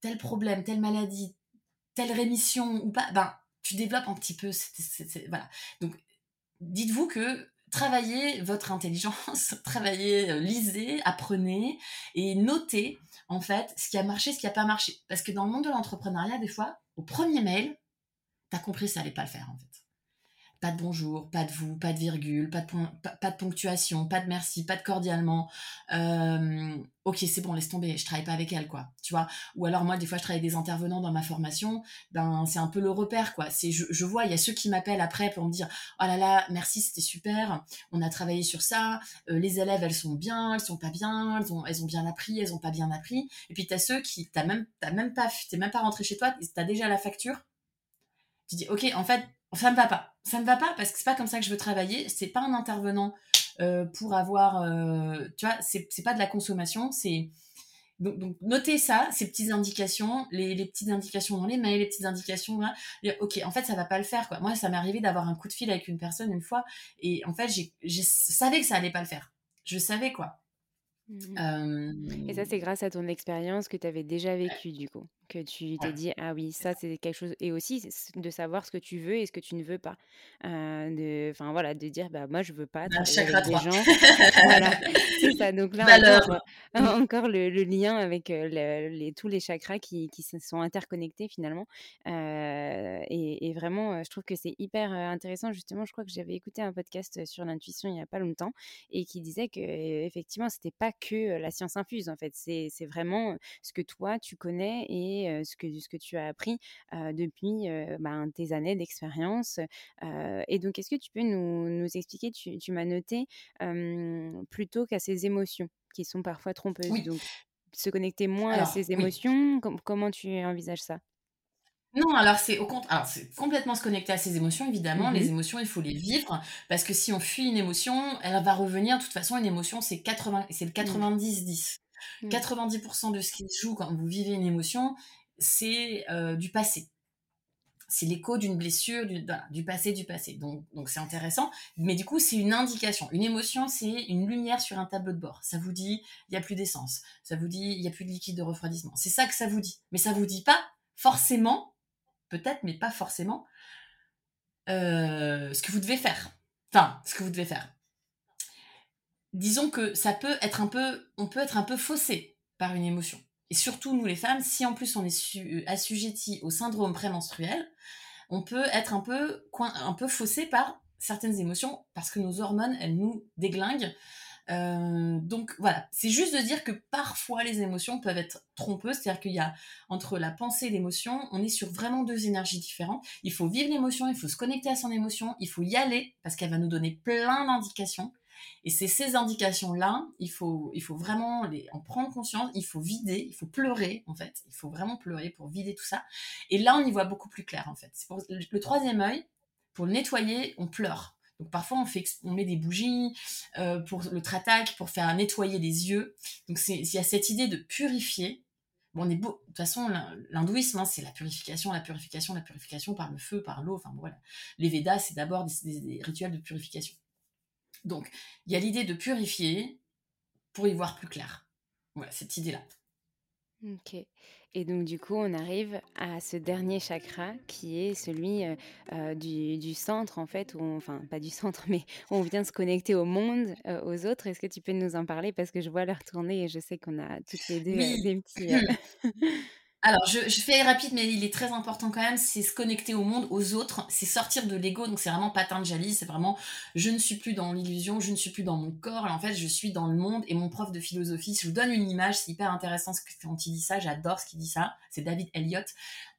tel problème, telle maladie, telle rémission ou pas, ben, tu développes un petit peu. voilà. Donc, dites-vous que travaillez votre intelligence, travaillez, euh, lisez, apprenez et notez, en fait, ce qui a marché, ce qui n'a pas marché. Parce que dans le monde de l'entrepreneuriat, des fois, au premier mail, tu as compris que ça allait pas le faire, pas de bonjour, pas de vous, pas de virgule, pas de, pas, de ponctuation, pas de merci, pas de cordialement. Euh, ok, c'est bon, laisse tomber, je travaille pas avec elle, quoi. Tu vois Ou alors moi, des fois, je travaille avec des intervenants dans ma formation, ben c'est un peu le repère, quoi. C'est, je, vois, il y a ceux qui m'appellent après pour me dire, oh là là, merci, c'était super, on a travaillé sur ça, euh, les élèves, elles sont bien, elles sont pas bien, elles ont, elles ont bien appris, elles ont pas bien appris. Et puis t'as ceux qui, t'as même, même pas, même pas rentré chez toi, t'as déjà la facture. Tu dis, ok, en fait, ça me va pas. Ça me va pas parce que c'est pas comme ça que je veux travailler. C'est pas un intervenant euh, pour avoir, euh, tu vois, c'est pas de la consommation. C'est donc, notez ça, ces petites indications, les, petites indications dans les mails, les petites indications là. ok, en fait, ça va pas le faire quoi. Moi, ça m'est arrivé d'avoir un coup de fil avec une personne une fois et en fait, je savais que ça allait pas le faire. Je savais quoi. Mmh et ça, c'est grâce à ton expérience que tu avais déjà vécu, du coup, que tu t'es dit, ah oui, ça, c'est quelque chose. Et aussi, de savoir ce que tu veux et ce que tu ne veux pas. de, enfin, voilà, de dire, bah, moi, je veux pas travailler avec des gens. voilà, c'est ça. Donc là, encore, encore le, lien avec les, tous les chakras qui, qui se sont interconnectés finalement. et, et, vraiment, je trouve que c'est hyper intéressant. Justement, je crois que j'avais écouté un podcast sur l'intuition il n'y a pas longtemps et qui disait que effectivement, c'était pas que la science infuse, en fait. C'est vraiment ce que toi, tu connais et ce, que, ce que tu as appris depuis ben, tes années d'expérience. et donc, est-ce que tu peux nous, nous expliquer, tu, tu m'as noté, plutôt qu'à ces émotions qui sont parfois trompeuses. Donc, se connecter moins à ces émotions, comment tu envisages ça? Non, alors c'est au alors c'est complètement se connecter à ses émotions, évidemment. Les mmh émotions, il faut les vivre parce que si on fuit une émotion, elle va revenir. De toute façon, une émotion, c'est 80, c'est le 90-10. Mmh. 90% mmh. de ce qui se joue quand vous vivez une émotion, c'est euh, du passé. C'est l'écho d'une blessure, du, passé, du passé. Donc, c'est intéressant. Mais du coup, c'est une indication. Une émotion, c'est une lumière sur un tableau de bord. Ça vous dit, il n'y a plus d'essence. Ça vous dit, il n'y a plus de liquide de refroidissement. C'est ça que ça vous dit. Mais ça vous dit pas forcément peut-être, mais pas forcément, euh, ce que vous devez faire. Enfin, ce que vous devez faire. Disons que ça peut être un peu, on peut être un peu faussé par une émotion. Et surtout, nous les femmes, si en plus on est euh, assujetti au syndrome prémenstruel, on peut être un peu, un peu faussé par certaines émotions parce que nos hormones, elles nous déglinguent euh, donc voilà, c'est juste de dire que parfois les émotions peuvent être trompeuses, c'est-à-dire qu'il y a entre la pensée et l'émotion, on est sur vraiment deux énergies différentes. Il faut vivre l'émotion, il faut se connecter à son émotion, il faut y aller parce qu'elle va nous donner plein d'indications. Et c'est ces indications-là, il faut, il faut vraiment en prendre conscience, il faut vider, il faut pleurer en fait, il faut vraiment pleurer pour vider tout ça. Et là, on y voit beaucoup plus clair en fait. Pour le troisième œil, pour le nettoyer, on pleure. Donc parfois on fait, on met des bougies euh, pour le tratak, pour faire nettoyer les yeux. Donc il y a cette idée de purifier. Bon, on est beau. De toute façon, l'hindouisme, hein, c'est la purification, la purification, la purification par le feu, par l'eau. Enfin voilà. Les Védas, c'est d'abord des, rituels de purification. Donc il y a l'idée de purifier pour y voir plus clair. Voilà, cette idée-là. Ok. Et donc du coup, on arrive à ce dernier chakra qui est celui euh, euh, du, centre en fait, où enfin pas du centre, mais où on vient se connecter au monde, euh, aux autres. Est-ce que tu peux nous en parler? Parce que je vois leur tourner et je sais qu'on a toutes les deux des petits. Alors, je, fais rapide, mais il est très important quand même, c'est se connecter au monde, aux autres, c'est sortir de l'ego, donc c'est vraiment Patanjali, c'est vraiment je ne suis plus dans l'illusion, je ne suis plus dans mon corps, en fait je suis dans le monde, et mon prof de philosophie, je vous donne une image, c'est hyper intéressant quand il dit ça, j'adore ce qu'il dit ça, c'est David Elliott,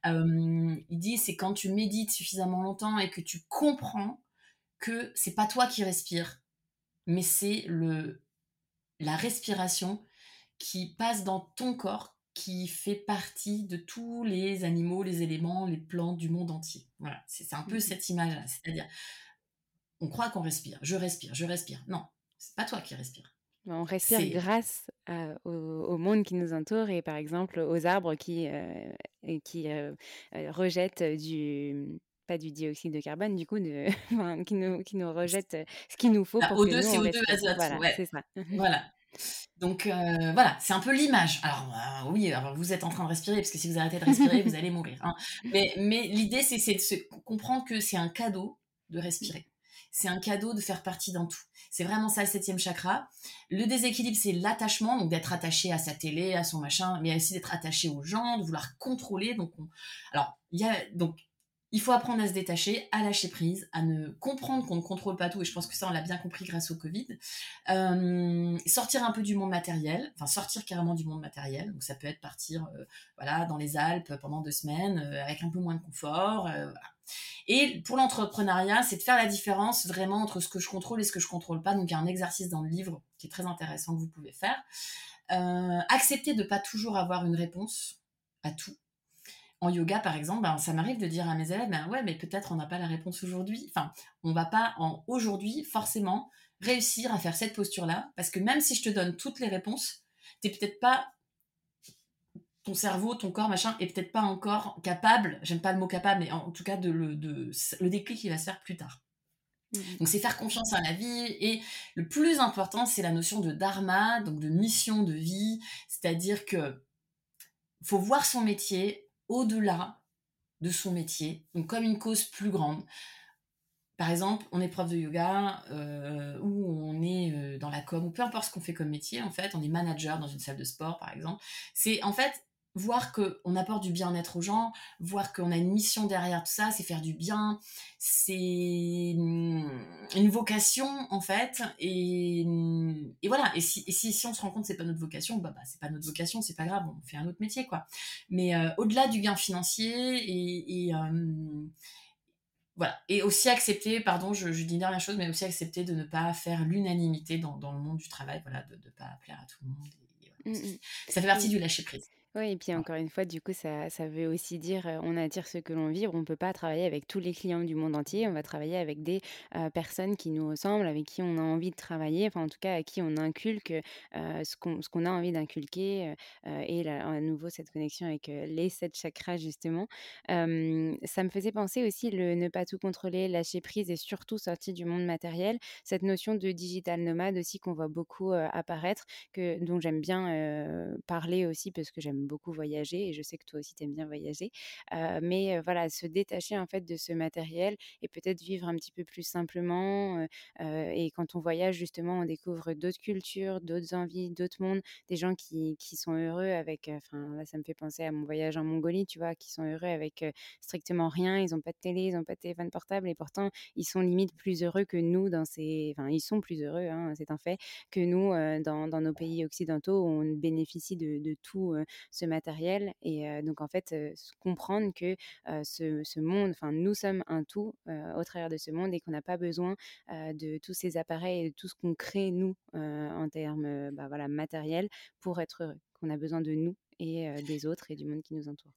euh, il dit c'est quand tu médites suffisamment longtemps et que tu comprends que c'est pas toi qui respires, mais c'est le la respiration qui passe dans ton corps, qui fait partie de tous les animaux, les éléments, les plantes du monde entier. Voilà, c'est un peu mmh cette image-là. C'est-à-dire, on croit qu'on respire. Je respire, je respire. Non, c'est pas toi qui respires. On respire grâce au, monde qui nous entoure et par exemple aux arbres qui, euh, qui euh, euh, rejettent du pas du dioxyde de carbone, du coup, de, qui, nous, qui nous rejettent ce qu'il nous faut bah, pour O2, que nous, CO2, azote. Voilà, c'est ça. voilà. Donc voilà, c'est un peu l'image. Alors oui, alors vous êtes en train de respirer parce que si vous arrêtez de respirer, vous allez mourir. Hein. Mais, mais l'idée, c'est de se comprendre que c'est un cadeau de respirer c'est un cadeau de faire partie d'un tout. C'est vraiment ça le septième chakra. Le déséquilibre, c'est l'attachement, donc d'être attaché à sa télé, à son machin, mais aussi d'être attaché aux gens, de vouloir contrôler. Donc, alors, il y a donc il faut apprendre à se détacher, à lâcher prise, à ne comprendre qu'on ne contrôle pas tout, et je pense que ça, on l'a bien compris grâce au Covid. Euh, sortir un peu du monde matériel, enfin sortir carrément du monde matériel, donc ça peut être partir euh, voilà, dans les Alpes pendant deux semaines, euh, avec un peu moins de confort. Et pour l'entrepreneuriat, c'est de faire la différence vraiment entre ce que je contrôle et ce que je contrôle pas. Donc il y a un exercice dans le livre qui est très intéressant que vous pouvez faire. Accepter de pas toujours avoir une réponse à tout. En yoga, par exemple, ben, ça m'arrive de dire à mes élèves, ben ouais, mais peut-être on n'a pas la réponse aujourd'hui. Enfin, on va pas en aujourd'hui forcément réussir à faire cette posture-là, parce que même si je te donne toutes les réponses, tu n'es peut-être pas ton cerveau, ton corps, machin, est peut-être pas encore capable, j'aime pas le mot capable, mais en tout cas, de le, de, le déclic, il va se faire plus tard. Mmh. Donc c'est faire confiance à la vie et le plus important c'est la notion de dharma, donc de mission de vie, c'est-à-dire que faut voir son métier au-delà de son métier, donc comme une cause plus grande. Par exemple, on est prof de yoga euh, ou on est euh, dans la com ou peu importe ce qu'on fait comme métier en fait, on est manager dans une salle de sport par exemple. C'est en fait voir qu'on apporte du bien-être aux gens, voir qu'on a une mission derrière tout ça, c'est faire du bien, c'est une vocation en fait, et, voilà. Et si, si, on se rend compte que c'est pas notre vocation, bah, bah c'est pas notre vocation, c'est pas grave, on fait un autre métier quoi. Mais euh, au-delà du gain financier et, euh, voilà. Et aussi accepter, pardon, je, dis dis dernière chose, mais aussi accepter de ne pas faire l'unanimité dans, le monde du travail, voilà, de ne pas plaire à tout le monde. Mmh, mmh. Ça fait partie du lâcher prise. Oui, et puis encore une fois, du coup, ça, ça veut aussi dire on attire ce que l'on vibre. On ne peut pas travailler avec tous les clients du monde entier. On va travailler avec des personnes qui nous ressemblent, avec qui on a envie de travailler, enfin en tout cas à qui on inculque ce qu'on ce qu'on a envie d'inculquer. et là, à nouveau, cette connexion avec les sept chakras, justement. ça me faisait penser aussi le ne pas tout contrôler, lâcher prise et surtout sortir du monde matériel. Cette notion de digital nomade aussi qu'on voit beaucoup apparaître, que, dont j'aime bien parler aussi parce que j'aime beaucoup voyager et je sais que toi aussi tu aimes bien voyager. mais voilà, se détacher en fait de ce matériel et peut-être vivre un petit peu plus simplement. et quand on voyage justement, on découvre d'autres cultures, d'autres envies, d'autres mondes, des gens qui, qui sont heureux avec, enfin là ça me fait penser à mon voyage en Mongolie, tu vois, qui sont heureux avec strictement rien, ils n'ont pas de télé, ils n'ont pas de téléphone portable et pourtant ils sont limite plus heureux que nous dans ces, enfin ils sont plus heureux, hein, c'est un fait, que nous dans, dans, nos pays occidentaux où on bénéficie de, de tout ce matériel. Et donc, en fait, comprendre que ce, monde, enfin, nous sommes un tout au travers de ce monde et qu'on n'a pas besoin de tous ces appareils et de tout ce qu'on crée, nous, en termes bah, voilà, matériels, pour être heureux. Qu'on a besoin de nous et des autres et du monde qui nous entoure.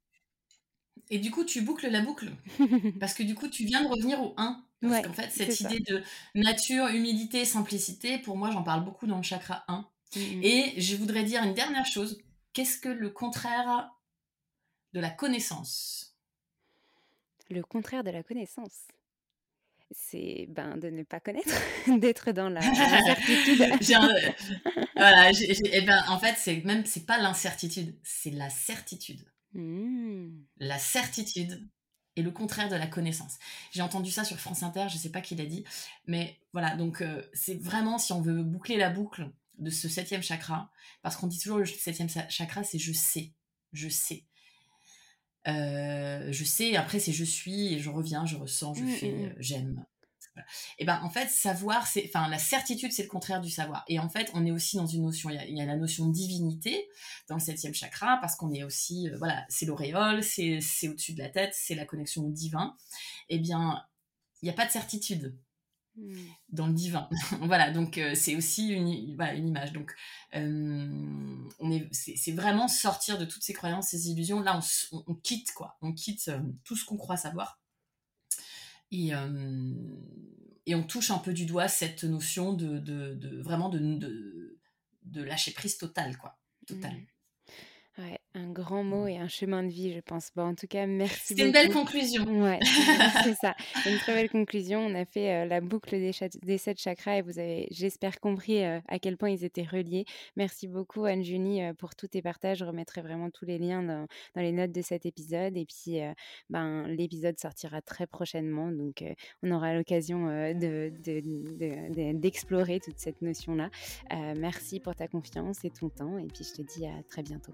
Et du coup, tu boucles la boucle? Parce que du coup, tu viens de revenir au 1. Parce qu'en fait, cette idée de nature, humilité, simplicité, pour moi, j'en parle beaucoup dans le chakra 1. Mmh et je voudrais dire une dernière chose Qu'est-ce que le contraire de la connaissance? Le contraire de la connaissance c'est ben, de ne pas connaître, d'être dans la certitude. voilà, eh ben, en fait, c'est même c'est pas l'incertitude, c'est la certitude. Mmh. La certitude est le contraire de la connaissance. J'ai entendu ça sur France Inter, je sais pas qui l'a dit, mais voilà, donc euh, c'est vraiment si on veut boucler la boucle de ce septième chakra, parce qu'on dit toujours le septième chakra, c'est je sais, je sais. Euh, je sais, après c'est je suis, et je reviens, je ressens, je mmh, fais, mmh, mmh. Euh, j'aime. Et ben en fait, savoir, c'est, enfin la certitude, c'est le contraire du savoir. Et en fait, on est aussi dans une notion, il y a, la notion de divinité dans le septième chakra, parce qu'on est aussi, euh, voilà, c'est l'auréole, c'est, c'est au-dessus de la tête, c'est la connexion au divin. Eh bien, il n'y a pas de certitude. Mmh. dans le divin. voilà, donc c'est aussi une, une, image. Donc, on est, c'est, vraiment sortir de toutes ces croyances, ces illusions. Là, on, on, quitte quoi, on quitte tout ce qu'on croit savoir. Et, et on touche un peu du doigt cette notion de, de, de vraiment de, de, lâcher prise totale, quoi. Total. Mmh. Ouais, un grand mot et un chemin de vie, je pense. Bon, en tout cas, merci C'est une belle conclusion. Ouais, c'est ça. Une très belle conclusion. On a fait la boucle des, des, sept chakras et vous avez, j'espère, compris à quel point ils étaient reliés. Merci beaucoup, Anne-Junie, pour tous tes partages. Je remettrai vraiment tous les liens dans, dans les notes de cet épisode. Et puis, ben, l'épisode sortira très prochainement. Donc, on aura l'occasion d'explorer de, de, toute cette notion-là. merci pour ta confiance et ton temps. Et puis, je te dis à très bientôt.